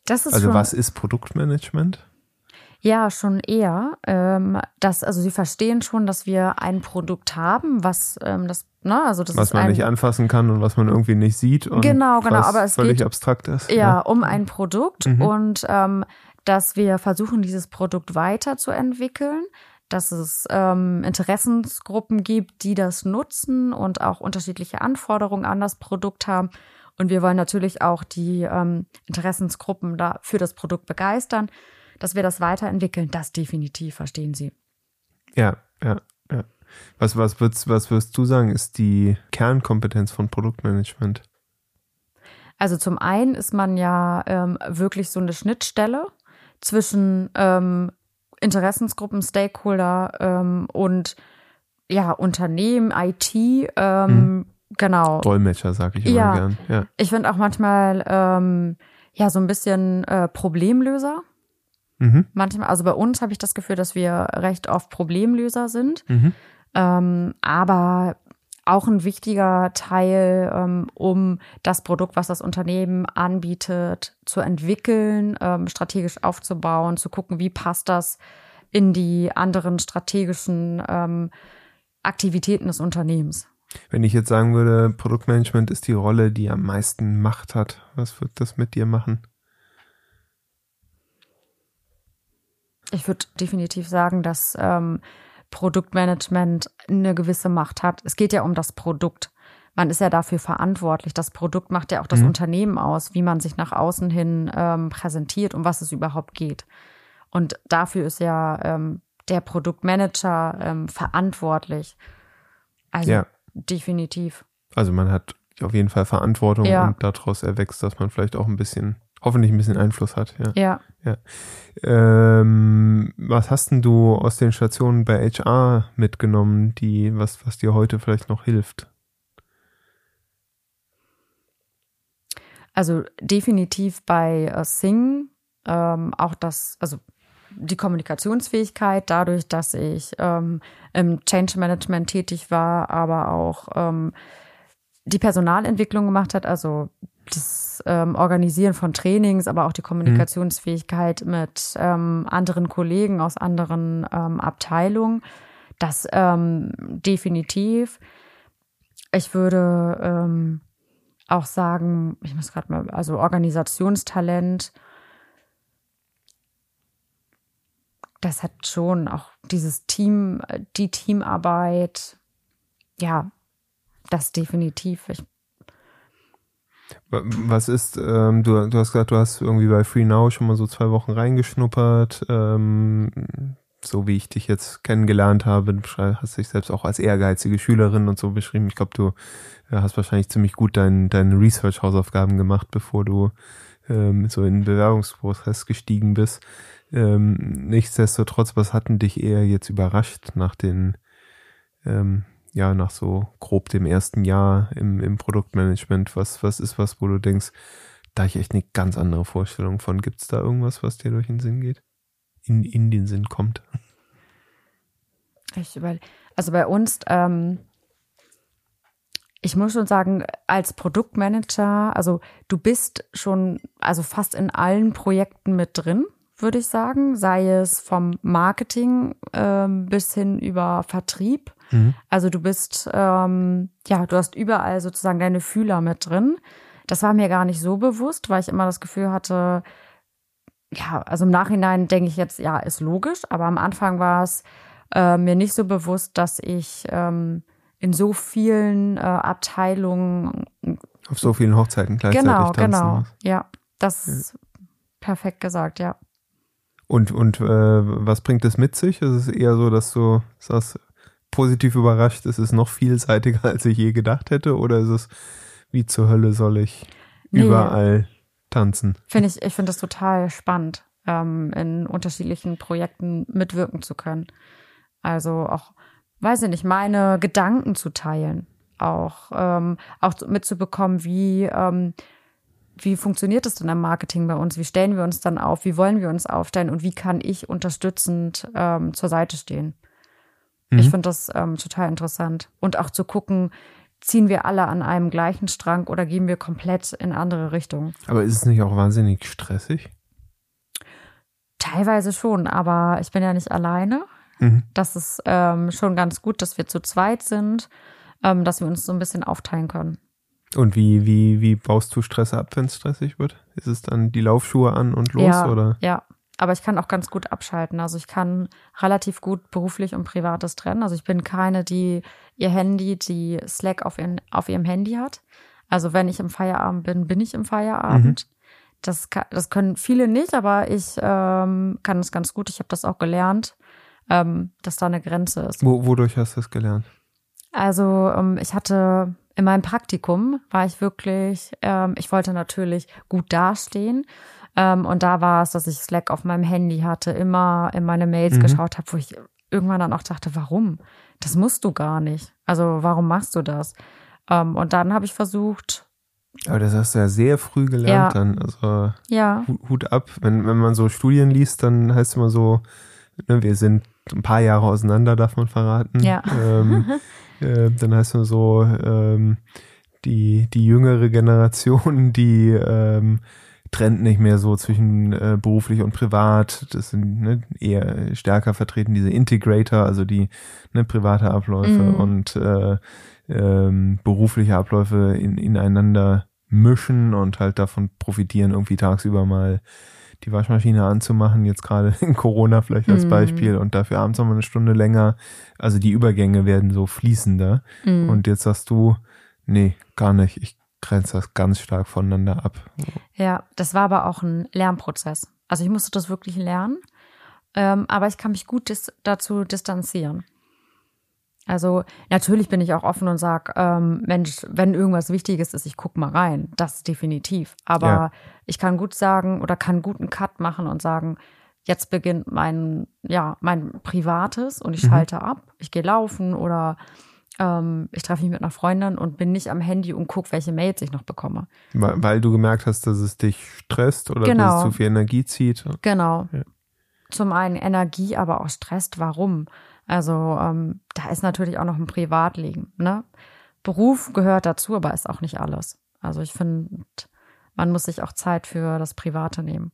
Das ist also was ist Produktmanagement? Ja, schon eher. Ähm, dass, also sie verstehen schon, dass wir ein Produkt haben, was ähm, das, ne, also das was man ein, nicht anfassen kann und was man irgendwie nicht sieht und genau, genau, aber es völlig geht, abstrakt ist. Ja, ja, um ein Produkt mhm. und ähm, dass wir versuchen, dieses Produkt weiterzuentwickeln, dass es ähm, Interessensgruppen gibt, die das nutzen und auch unterschiedliche Anforderungen an das Produkt haben. Und wir wollen natürlich auch die ähm, Interessensgruppen da für das Produkt begeistern, dass wir das weiterentwickeln. Das definitiv, verstehen Sie. Ja, ja, ja. Was, was, würdest, was würdest du sagen, ist die Kernkompetenz von Produktmanagement? Also zum einen ist man ja ähm, wirklich so eine Schnittstelle zwischen ähm, Interessensgruppen, Stakeholder ähm, und ja, Unternehmen, IT, ähm, mhm. genau. Dolmetscher, sage ich immer ja. gern. Ja. Ich finde auch manchmal ähm, ja so ein bisschen äh, Problemlöser. Mhm. Manchmal, also bei uns habe ich das Gefühl, dass wir recht oft Problemlöser sind. Mhm. Ähm, aber auch ein wichtiger Teil, ähm, um das Produkt, was das Unternehmen anbietet, zu entwickeln, ähm, strategisch aufzubauen, zu gucken, wie passt das in die anderen strategischen ähm, Aktivitäten des Unternehmens. Wenn ich jetzt sagen würde, Produktmanagement ist die Rolle, die am meisten Macht hat, was wird das mit dir machen? Ich würde definitiv sagen, dass ähm, Produktmanagement eine gewisse Macht hat. Es geht ja um das Produkt. Man ist ja dafür verantwortlich. Das Produkt macht ja auch das mhm. Unternehmen aus, wie man sich nach außen hin ähm, präsentiert, um was es überhaupt geht. Und dafür ist ja ähm, der Produktmanager ähm, verantwortlich. Also ja. definitiv. Also man hat auf jeden Fall Verantwortung ja. und daraus erwächst, dass man vielleicht auch ein bisschen hoffentlich ein bisschen Einfluss hat. Ja. ja. Ja. Ähm, was hast denn du aus den Stationen bei HR mitgenommen, die was was dir heute vielleicht noch hilft? Also definitiv bei äh, Sing ähm, auch das, also die Kommunikationsfähigkeit, dadurch, dass ich ähm, im Change Management tätig war, aber auch ähm, die Personalentwicklung gemacht hat, also das ähm, Organisieren von Trainings, aber auch die Kommunikationsfähigkeit mhm. mit ähm, anderen Kollegen aus anderen ähm, Abteilungen. Das ähm, definitiv. Ich würde ähm, auch sagen, ich muss gerade mal, also Organisationstalent. Das hat schon auch dieses Team, die Teamarbeit. Ja, das definitiv. Ich was ist, ähm, du, du hast gesagt, du hast irgendwie bei Free Now schon mal so zwei Wochen reingeschnuppert. Ähm, so wie ich dich jetzt kennengelernt habe, hast dich selbst auch als ehrgeizige Schülerin und so beschrieben. Ich glaube, du äh, hast wahrscheinlich ziemlich gut deine dein Research-Hausaufgaben gemacht, bevor du ähm, so in den Bewerbungsprozess gestiegen bist. Ähm, nichtsdestotrotz, was hatten dich eher jetzt überrascht nach den ähm, ja, nach so grob dem ersten Jahr im, im Produktmanagement, was, was ist was, wo du denkst, da ich echt eine ganz andere Vorstellung von. Gibt es da irgendwas, was dir durch den Sinn geht? In, in den Sinn kommt? Ich über, also bei uns, ähm, ich muss schon sagen, als Produktmanager, also du bist schon, also fast in allen Projekten mit drin, würde ich sagen, sei es vom Marketing ähm, bis hin über Vertrieb Mhm. Also du bist, ähm, ja, du hast überall sozusagen deine Fühler mit drin. Das war mir gar nicht so bewusst, weil ich immer das Gefühl hatte, ja, also im Nachhinein denke ich jetzt, ja, ist logisch, aber am Anfang war es äh, mir nicht so bewusst, dass ich ähm, in so vielen äh, Abteilungen auf so vielen Hochzeiten gleichzeitig genau, tanzen genau, muss. ja, das ist perfekt gesagt, ja. Und, und äh, was bringt das mit sich? Ist es eher so, dass du sagst, positiv überrascht, es ist noch vielseitiger, als ich je gedacht hätte? Oder ist es, wie zur Hölle soll ich Nee. überall tanzen? Finde ich, ich finde das total spannend, ähm, in unterschiedlichen Projekten mitwirken zu können. Also auch, weiß ich nicht, meine Gedanken zu teilen. Auch, ähm, auch mitzubekommen, wie, ähm, wie funktioniert es denn im Marketing bei uns? Wie stellen wir uns dann auf? Wie wollen wir uns aufstellen? Und wie kann ich unterstützend ähm, zur Seite stehen? Ich Mhm. finde das ähm, total interessant. Und auch zu gucken, ziehen wir alle an einem gleichen Strang oder gehen wir komplett in andere Richtungen? Aber ist es nicht auch wahnsinnig stressig? Teilweise schon, aber ich bin ja nicht alleine. Mhm. Das ist ähm, schon ganz gut, dass wir zu zweit sind, ähm, dass wir uns so ein bisschen aufteilen können. Und wie, wie, wie baust du Stress ab, wenn es stressig wird? Ist es dann die Laufschuhe an und los ja, oder? ja, aber ich kann auch ganz gut abschalten. Also ich kann relativ gut beruflich und privates trennen. Also ich bin keine, die ihr Handy, die Slack auf, ihren, auf ihrem Handy hat. Also wenn ich im Feierabend bin, bin ich im Feierabend. Das, kann, das können viele nicht, aber ich ähm, kann es ganz gut. Ich habe das auch gelernt, ähm, dass da eine Grenze ist. Wo, wodurch hast du das gelernt? Also ähm, ich hatte in meinem Praktikum war ich wirklich, ähm, ich wollte natürlich gut dastehen. Ähm, und da war es, dass ich Slack auf meinem Handy hatte, immer in meine Mails Mhm. geschaut habe, wo ich irgendwann dann auch dachte, warum? Das musst du gar nicht. Also warum machst du das? Ähm, und dann habe ich versucht, Aber das hast du ja sehr früh gelernt Ja. dann. Also ja, Hu- Hut ab. Wenn, wenn man so Studien liest, dann heißt es immer so, ne, wir sind ein paar Jahre auseinander, darf man verraten. Ja. Ähm, äh, dann heißt es immer so, ähm, die, die jüngere Generation, die ähm, trennt nicht mehr so zwischen äh, beruflich und privat. Das sind ne, eher stärker vertreten diese Integrator, also die ne, private Abläufe Mhm. und äh, ähm, berufliche Abläufe in, ineinander mischen und halt davon profitieren, irgendwie tagsüber mal die Waschmaschine anzumachen, jetzt gerade in Corona vielleicht als Mhm. Beispiel und dafür abends nochmal eine Stunde länger. Also die Übergänge werden so fließender. mm, Und jetzt sagst du, nee, gar nicht. Ich grenze das ganz stark voneinander ab. ja, das war aber auch ein Lernprozess. Also ich musste das wirklich lernen, ähm, aber ich kann mich gut dis dazu distanzieren. Also natürlich bin ich auch offen und sag, ähm, Mensch, wenn irgendwas Wichtiges ist, ich guck mal rein. Das definitiv. Aber Ja. ich kann gut sagen oder kann gut einen Cut machen und sagen, jetzt beginnt mein, ja, mein Privates und ich Mhm. schalte ab. Ich gehe laufen oder ähm, ich treffe mich mit einer Freundin und bin nicht am Handy und guck, welche Mails ich noch bekomme. Weil, weil du gemerkt hast, dass es dich stresst oder dass Genau. es zu viel Energie zieht. Genau. Ja. Zum einen Energie, aber auch stresst. Warum? Also ähm, da ist natürlich auch noch ein Privatleben. Ne? Beruf gehört dazu, aber ist auch nicht alles. Also ich finde, man muss sich auch Zeit für das Private nehmen.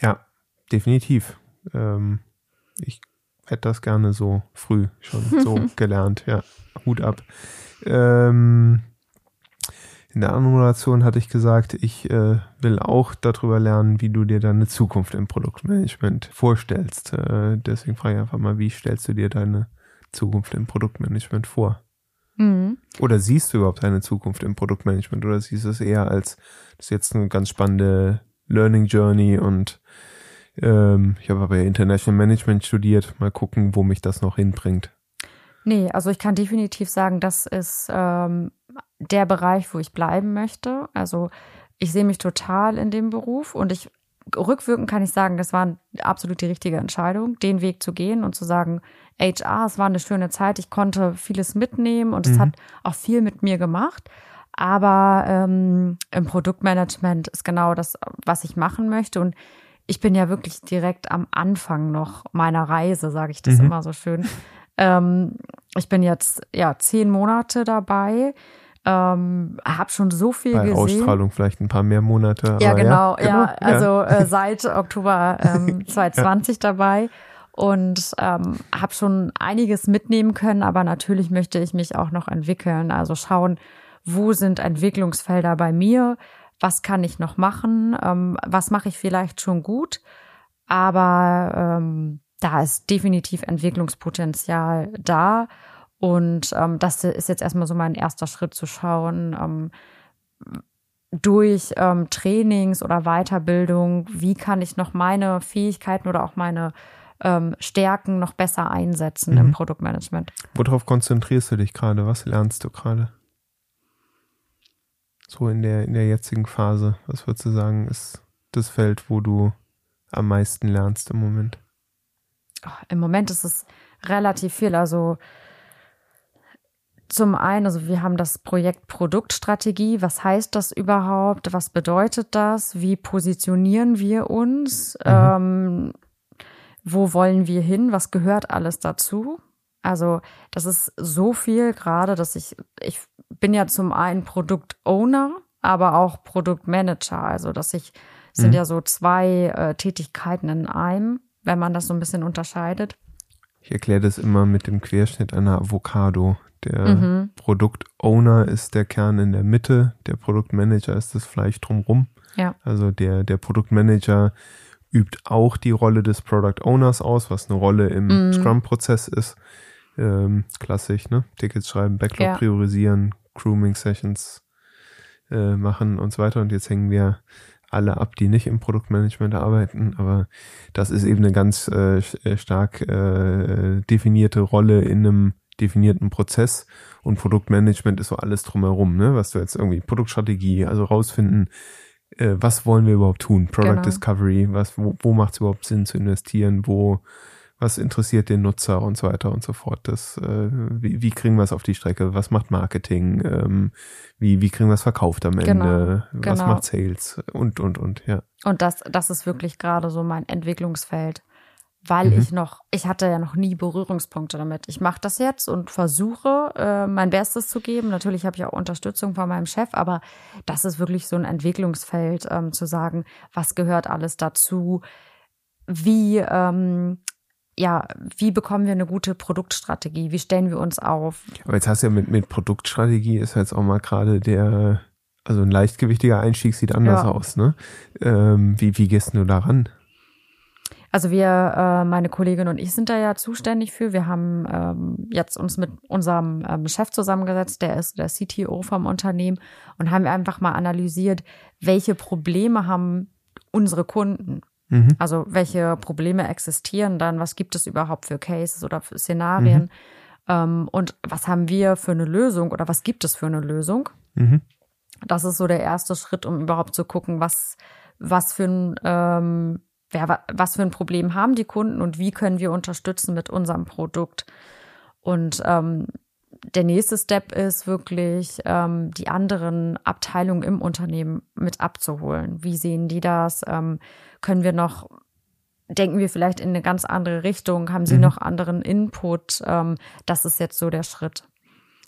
Ja, definitiv. Ähm, ich hätte das gerne so früh schon so gelernt. Ja, Hut ab. Ähm, in der Anmoderation hatte ich gesagt, ich äh, will auch darüber lernen, wie du dir deine Zukunft im Produktmanagement vorstellst. Äh, deswegen frage ich einfach mal, wie stellst du dir deine Zukunft im Produktmanagement vor? Mhm. Oder siehst du überhaupt eine Zukunft im Produktmanagement oder siehst du es eher als das ist jetzt eine ganz spannende Learning Journey und ähm, ich habe aber International Management studiert. Mal gucken, wo mich das noch hinbringt. Nee, also ich kann definitiv sagen, das ist ähm, der Bereich, wo ich bleiben möchte. Also ich sehe mich total in dem Beruf und ich rückwirkend kann ich sagen, das war absolut die richtige Entscheidung, den Weg zu gehen und zu sagen, HR, es war eine schöne Zeit, ich konnte vieles mitnehmen und es Mhm. hat auch viel mit mir gemacht. Aber ähm, im Produktmanagement ist genau das, was ich machen möchte. Und ich bin ja wirklich direkt am Anfang noch meiner Reise, sage ich das Mhm. immer so schön. Ähm, ich bin jetzt ja zehn Monate dabei, ähm, habe schon so viel Bei gesehen. Ausstrahlung vielleicht ein paar mehr Monate. Ja, genau, ja, genau, also Äh, seit Oktober ähm, 2020 dabei. und ähm, habe schon einiges mitnehmen können, aber natürlich möchte ich mich auch noch entwickeln. Also schauen, wo sind Entwicklungsfelder bei mir, was kann ich noch machen, ähm, was mache ich vielleicht schon gut, aber ähm, da ist definitiv Entwicklungspotenzial da. Und ähm, das ist jetzt erstmal so mein erster Schritt zu schauen, ähm, durch ähm, Trainings oder Weiterbildung, wie kann ich noch meine Fähigkeiten oder auch meine ähm, Stärken noch besser einsetzen mhm. im Produktmanagement. Worauf konzentrierst du dich gerade? Was lernst du gerade? So in der, in der jetzigen Phase, was würdest du sagen, ist das Feld, wo du am meisten lernst im Moment? Oh, Im Moment ist es relativ viel. Also zum einen, also wir haben das Projekt Produktstrategie. Was heißt das überhaupt? Was bedeutet das? Wie positionieren wir uns? Mhm. Ähm, wo wollen wir hin? Was gehört alles dazu? Also das ist so viel gerade, dass ich, ich bin ja zum einen Produktowner, aber auch Produktmanager. Also dass ich, sind mhm. ja so zwei äh, Tätigkeiten in einem, wenn man das so ein bisschen unterscheidet. Ich erkläre das immer mit dem Querschnitt einer Avocado. Der mhm. Produktowner ist der Kern in der Mitte, der Produktmanager ist das Fleisch drumrum. Ja. Also der, der Produktmanager übt auch die Rolle des Product Owners aus, was eine Rolle im mhm. Scrum-Prozess ist. Ähm, klassisch, ne? Tickets schreiben, Backlog ja. priorisieren, Grooming Sessions äh, machen und so weiter. Und jetzt hängen wir alle ab, die nicht im Produktmanagement arbeiten, aber das ist eben eine ganz äh, äh stark äh, definierte Rolle in einem definierten Prozess und Produktmanagement ist so alles drumherum, ne? Was du jetzt irgendwie Produktstrategie, also rausfinden, äh, was wollen wir überhaupt tun? Product genau. Discovery, was, wo, wo macht es überhaupt Sinn zu investieren? Wo, was interessiert den Nutzer und so weiter und so fort. Das, äh, wie, wie kriegen wir es auf die Strecke? Was macht Marketing? Ähm, wie, wie kriegen wir es verkauft am genau, Ende? Was genau. macht Sales? Und, und, und, ja. Und das, das ist wirklich gerade so mein Entwicklungsfeld weil mhm. ich noch, ich hatte ja noch nie Berührungspunkte damit. Ich mache das jetzt und versuche, äh, mein Bestes zu geben. Natürlich habe ich auch Unterstützung von meinem Chef, aber das ist wirklich so ein Entwicklungsfeld, ähm, zu sagen, was gehört alles dazu, wie, ähm, ja, wie bekommen wir eine gute Produktstrategie? Wie stellen wir uns auf? Aber jetzt hast du ja mit, mit Produktstrategie ist jetzt auch mal gerade der, also ein leichtgewichtiger Einstieg sieht anders ja. aus, ne? Ähm, wie, wie gehst du daran? Also wir, äh, meine Kollegin und ich sind da ja zuständig für. Wir haben ähm, jetzt uns mit unserem ähm, Chef zusammengesetzt, der ist der CTO vom Unternehmen und haben einfach mal analysiert, welche Probleme haben unsere Kunden. Mhm. Also welche Probleme existieren dann, was gibt es überhaupt für Cases oder für Szenarien mhm. ähm, und was haben wir für eine Lösung oder was gibt es für eine Lösung. Mhm. Das ist so der erste Schritt, um überhaupt zu gucken, was, was für ein ähm, wer, was für ein Problem haben die Kunden und wie können wir unterstützen mit unserem Produkt. Und ähm, der nächste Step ist wirklich, ähm, die anderen Abteilungen im Unternehmen mit abzuholen. Wie sehen die das? Ähm, können wir noch, denken wir vielleicht in eine ganz andere Richtung? Haben sie mhm. noch anderen Input? Ähm, das ist jetzt so der Schritt.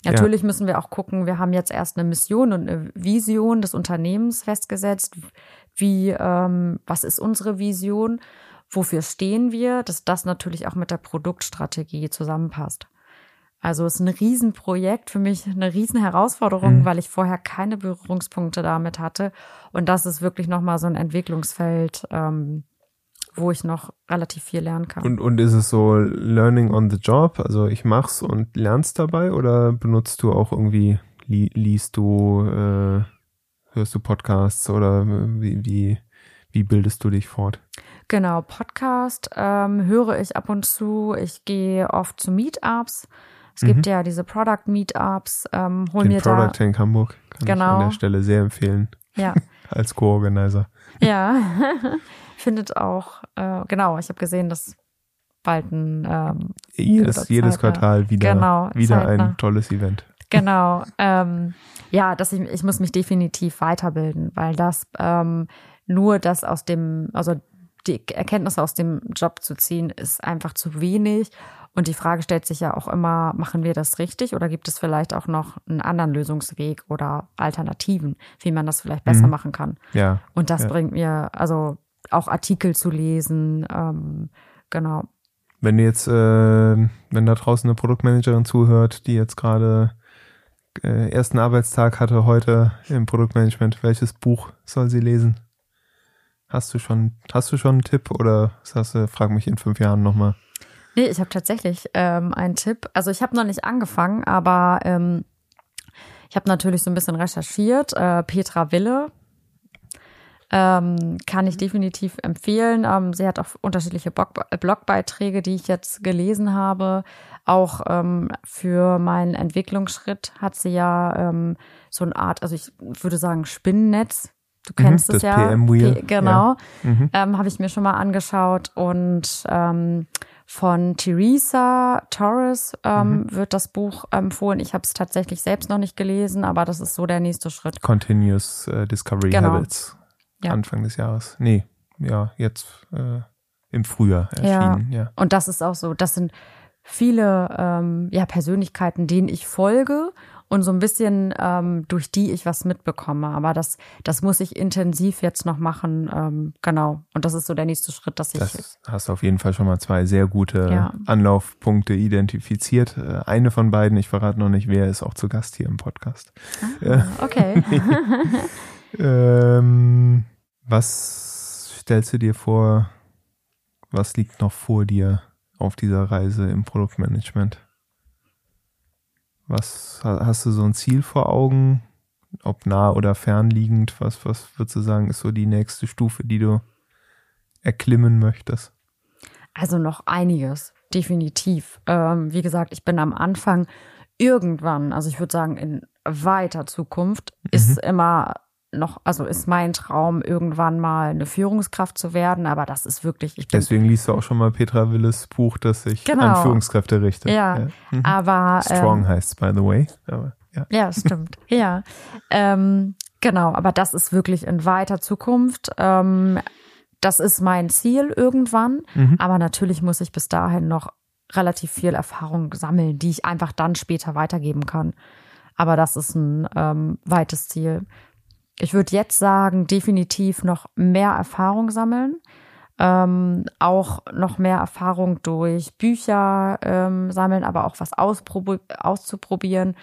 Natürlich ja. müssen wir auch gucken, wir haben jetzt erst eine Mission und eine Vision des Unternehmens festgesetzt. Wie, ähm, was ist unsere Vision? Wofür stehen wir? Dass das natürlich auch mit der Produktstrategie zusammenpasst. Also es ist ein Riesenprojekt, für mich eine Riesenherausforderung, mhm. weil ich vorher keine Berührungspunkte damit hatte. Und das ist wirklich nochmal so ein Entwicklungsfeld, ähm, wo ich noch relativ viel lernen kann. Und, und ist es so Learning on the Job? Also ich mach's und lernst dabei oder benutzt du auch irgendwie, li liest du, äh, hörst du Podcasts oder wie, wie, wie bildest du dich fort? Genau, Podcast ähm, höre ich ab und zu. Ich gehe oft zu Meetups. Es mhm. gibt ja diese Product Meetups. Ähm, hol Den mir Product da, Tank Hamburg kann genau. ich an der Stelle sehr empfehlen. Ja. Als Co-Organizer. Ja. findet auch, äh, genau, ich habe gesehen, dass bald ein ähm, jedes, jedes Quartal wieder, genau, wieder ein tolles Event. Genau. ähm, ja, dass ich, ich muss mich definitiv weiterbilden, weil das ähm, nur das aus dem, also die Erkenntnisse aus dem Job zu ziehen, ist einfach zu wenig. Und die Frage stellt sich ja auch immer, machen wir das richtig oder gibt es vielleicht auch noch einen anderen Lösungsweg oder Alternativen, wie man das vielleicht besser mhm. machen kann? Ja. Und das ja. bringt mir, also auch Artikel zu lesen. Ähm, genau. Wenn du jetzt, äh, wenn da draußen eine Produktmanagerin zuhört, die jetzt gerade äh, ersten Arbeitstag hatte heute im Produktmanagement, welches Buch soll sie lesen? Hast du schon, hast du schon einen Tipp oder sagst du, frag mich in fünf Jahren nochmal? Nee, ich habe tatsächlich ähm, einen Tipp. Also ich habe noch nicht angefangen, aber ähm, ich habe natürlich so ein bisschen recherchiert. Äh, Petra Wille ähm, kann ich definitiv empfehlen. Ähm, sie hat auch unterschiedliche Blogbeiträge, die ich jetzt gelesen habe. Auch ähm, für meinen Entwicklungsschritt hat sie ja ähm, so eine Art, also ich würde sagen Spinnennetz. Du kennst mhm, es ja. PM -Wheel. P genau. Ja. Mhm. Ähm, habe ich mir schon mal angeschaut und ähm, von Teresa Torres ähm, mhm. wird das Buch empfohlen. Ich habe es tatsächlich selbst noch nicht gelesen, aber das ist so der nächste Schritt. Continuous uh, Discovery genau. Habits. Ja. Anfang des Jahres. Nee, ja, jetzt äh, im Frühjahr erschienen. Ja. ja. Und das ist auch so, das sind viele ähm, ja, Persönlichkeiten, denen ich folge und so ein bisschen ähm, durch die ich was mitbekomme. Aber das, das muss ich intensiv jetzt noch machen. Ähm, genau. Und das ist so der nächste Schritt, dass ich. Das hast du auf jeden Fall schon mal zwei sehr gute ja. Anlaufpunkte identifiziert. Äh, eine von beiden, ich verrate noch nicht, wer ist auch zu Gast hier im Podcast. Ah, okay. ähm, was stellst du dir vor? Was liegt noch vor dir auf dieser Reise im Produktmanagement? Was hast du so ein Ziel vor Augen? Ob nah oder fernliegend? Was, was würdest du sagen, ist so die nächste Stufe, die du erklimmen möchtest? Also noch einiges, definitiv. Ähm, wie gesagt, ich bin am Anfang irgendwann, also ich würde sagen, in weiter Zukunft mhm. ist immer noch, also ist mein Traum, irgendwann mal eine Führungskraft zu werden, aber das ist wirklich. Ich Deswegen liest du auch schon mal Petra Willes Buch, das sich genau. an Führungskräfte richtet. Ja, ja. Mhm. aber. Strong ähm, heißt by the way. Aber, ja. ja, stimmt. ja. Ähm, genau, aber das ist wirklich in weiter Zukunft. Ähm, das ist mein Ziel irgendwann, mhm. aber natürlich muss ich bis dahin noch relativ viel Erfahrung sammeln, die ich einfach dann später weitergeben kann. Aber das ist ein ähm, weites Ziel ich würde jetzt sagen, definitiv noch mehr Erfahrung sammeln. Ähm, auch noch mehr Erfahrung durch Bücher ähm, sammeln, aber auch was auszuprobieren.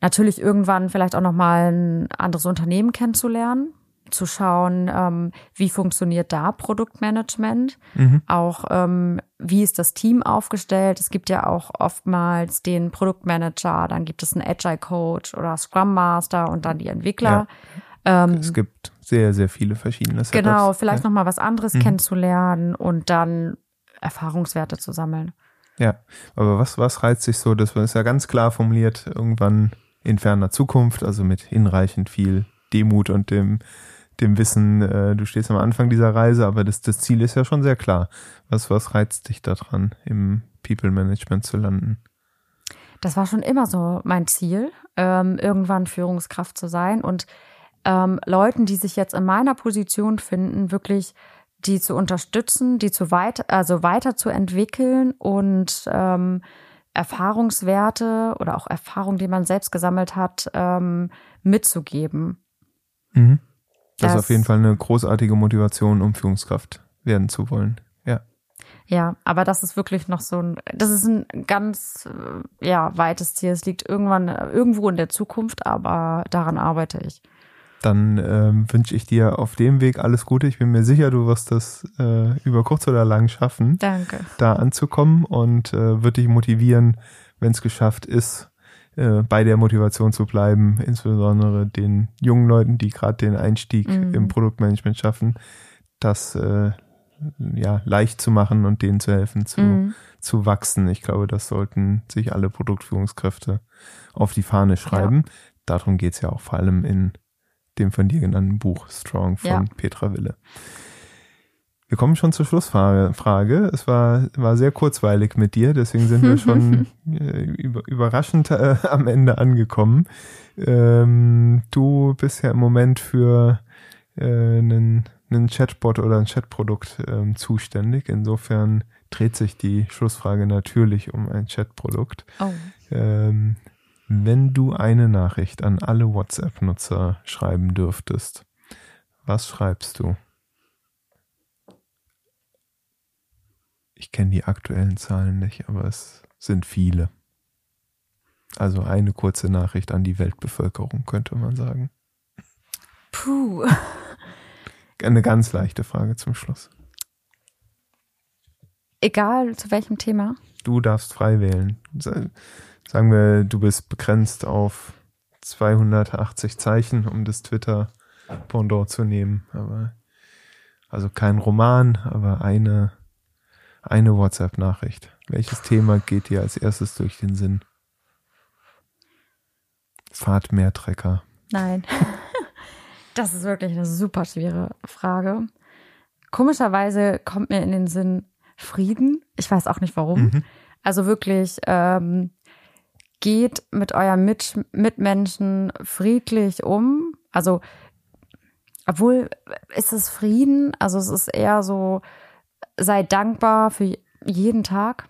Natürlich irgendwann vielleicht auch noch mal ein anderes Unternehmen kennenzulernen, zu schauen, ähm, wie funktioniert da Produktmanagement, mhm. auch ähm, wie ist das Team aufgestellt. Es gibt ja auch oftmals den Produktmanager, dann gibt es einen Agile Coach oder Scrum Master und dann die Entwickler. Ja. Ähm, es gibt sehr, sehr viele verschiedene Setups. Genau, vielleicht ja. noch mal was anderes mhm. kennenzulernen und dann Erfahrungswerte zu sammeln. Ja, aber was, was reizt sich so? Das ist ja ganz klar formuliert, irgendwann in ferner Zukunft, also mit hinreichend viel Demut und dem dem Wissen, äh, du stehst am Anfang dieser Reise, aber das, das Ziel ist ja schon sehr klar. Was, was reizt dich daran, im People Management zu landen? Das war schon immer so mein Ziel, ähm, irgendwann Führungskraft zu sein und ähm, Leuten, die sich jetzt in meiner Position finden, wirklich die zu unterstützen, die zu weit, also weiterzuentwickeln und ähm, Erfahrungswerte oder auch Erfahrungen, die man selbst gesammelt hat, ähm, mitzugeben. Mhm. Das, ist auf jeden Fall eine großartige Motivation, um Führungskraft werden zu wollen. Ja. Ja, aber das ist wirklich noch so ein, das ist ein ganz, äh, ja, weites Ziel. Es liegt irgendwann, irgendwo in der Zukunft, aber daran arbeite ich. Dann ähm, wünsche ich dir auf dem Weg alles Gute. Ich bin mir sicher, du wirst das äh, über kurz oder lang schaffen, Danke. da anzukommen und äh, wird dich motivieren, wenn es geschafft ist, äh, bei der Motivation zu bleiben, insbesondere den jungen Leuten, die gerade den Einstieg mhm. im Produktmanagement schaffen, das äh, ja leicht zu machen und denen zu helfen, zu, mhm. zu wachsen. Ich glaube, das sollten sich alle Produktführungskräfte auf die Fahne schreiben. Ja. Darum geht's ja auch vor allem in dem von dir genannten Buch Strong von ja. Petra Wille. Wir kommen schon zur Schlussfrage. Es war, war sehr kurzweilig mit dir, deswegen sind wir schon äh, über, überraschend äh, am Ende angekommen. Ähm, du bist ja im Moment für äh, einen, einen Chatbot oder ein Chatprodukt ähm, zuständig. Insofern dreht sich die Schlussfrage natürlich um ein Chatprodukt. Oh. Ähm, wenn du eine Nachricht an alle WhatsApp-Nutzer schreiben dürftest, was schreibst du? Ich kenne die aktuellen Zahlen nicht, aber es sind viele. Also eine kurze Nachricht an die Weltbevölkerung, könnte man sagen. Puh. Eine ganz leichte Frage zum Schluss. Egal zu welchem Thema. Du darfst frei wählen. Sagen wir, du bist begrenzt auf 280 Zeichen, um das Twitter-Pendant zu nehmen. Aber also kein Roman, aber eine, eine WhatsApp-Nachricht. Welches Thema geht dir als erstes durch den Sinn? Fahrtmehrtrecker. Nein. Das ist wirklich eine super schwere Frage. Komischerweise kommt mir in den Sinn Frieden. Ich weiß auch nicht warum. Mhm. Also wirklich, ähm, geht mit euren mit Mitmenschen friedlich um. Also, obwohl ist es Frieden, also es ist eher so, sei dankbar für jeden Tag.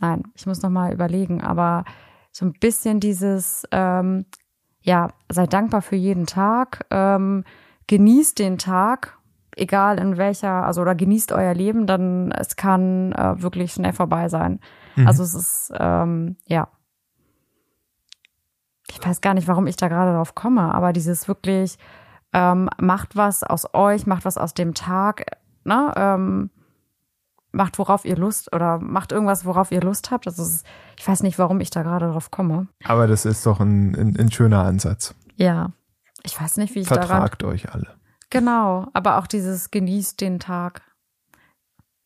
Nein, ich muss noch mal überlegen, aber so ein bisschen dieses, ähm, ja, sei dankbar für jeden Tag, ähm, genießt den Tag, egal in welcher, also oder genießt euer Leben, dann es kann äh, wirklich schnell vorbei sein. Mhm. Also es ist, ähm, ja. Ich weiß gar nicht, warum ich da gerade drauf komme, aber dieses wirklich, ähm, macht was aus euch, macht was aus dem Tag, ne? Ähm, macht worauf ihr Lust oder macht irgendwas, worauf ihr Lust habt. Also ist, ich weiß nicht, warum ich da gerade drauf komme. Aber das ist doch ein, ein, ein schöner Ansatz. Ja. Ich weiß nicht, wie ich Vertragt daran. Vertragt euch alle. Genau, aber auch dieses genießt den Tag.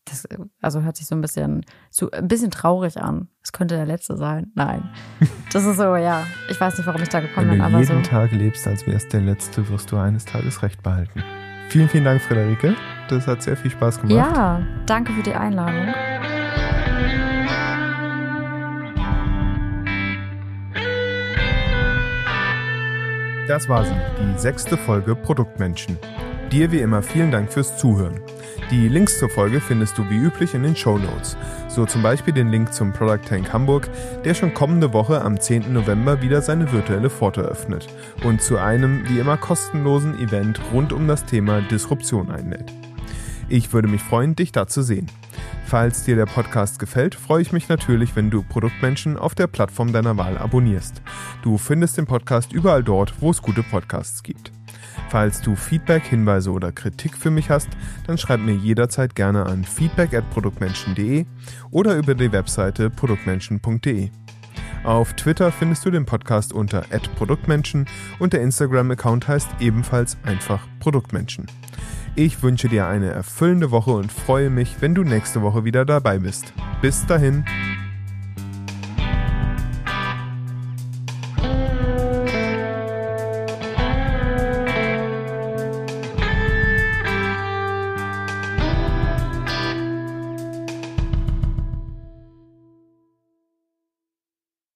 Das, also hört sich so ein bisschen so ein bisschen traurig an. Es könnte der letzte sein. Nein. Das ist so, ja. Ich weiß nicht, warum ich da gekommen bin. Wenn du jeden so. Tag lebst, als wär's der letzte, wirst du eines Tages recht behalten. Vielen, vielen Dank, Friederike. Das hat sehr viel Spaß gemacht. Ja, danke für die Einladung. Das war sie, die sechste Folge Produktmenschen. Dir wie immer vielen Dank fürs Zuhören. Die Links zur Folge findest du wie üblich in den Show Notes. So zum Beispiel den Link zum Product Tank Hamburg, der schon kommende Woche am 10. November wieder seine virtuelle Pforte öffnet und zu einem wie immer kostenlosen Event rund um das Thema Disruption einlädt. Ich würde mich freuen, dich da zu sehen. Falls dir der Podcast gefällt, freue ich mich natürlich, wenn du Produktmenschen auf der Plattform deiner Wahl abonnierst. Du findest den Podcast überall dort, wo es gute Podcasts gibt. Falls du Feedback, Hinweise oder Kritik für mich hast, dann schreib mir jederzeit gerne an feedback@produktmenschen.de oder über die Webseite produktmenschen.de. Auf Twitter findest du den Podcast unter @produktmenschen und der Instagram-Account heißt ebenfalls einfach Produktmenschen. Ich wünsche dir eine erfüllende Woche und freue mich, wenn du nächste Woche wieder dabei bist. Bis dahin.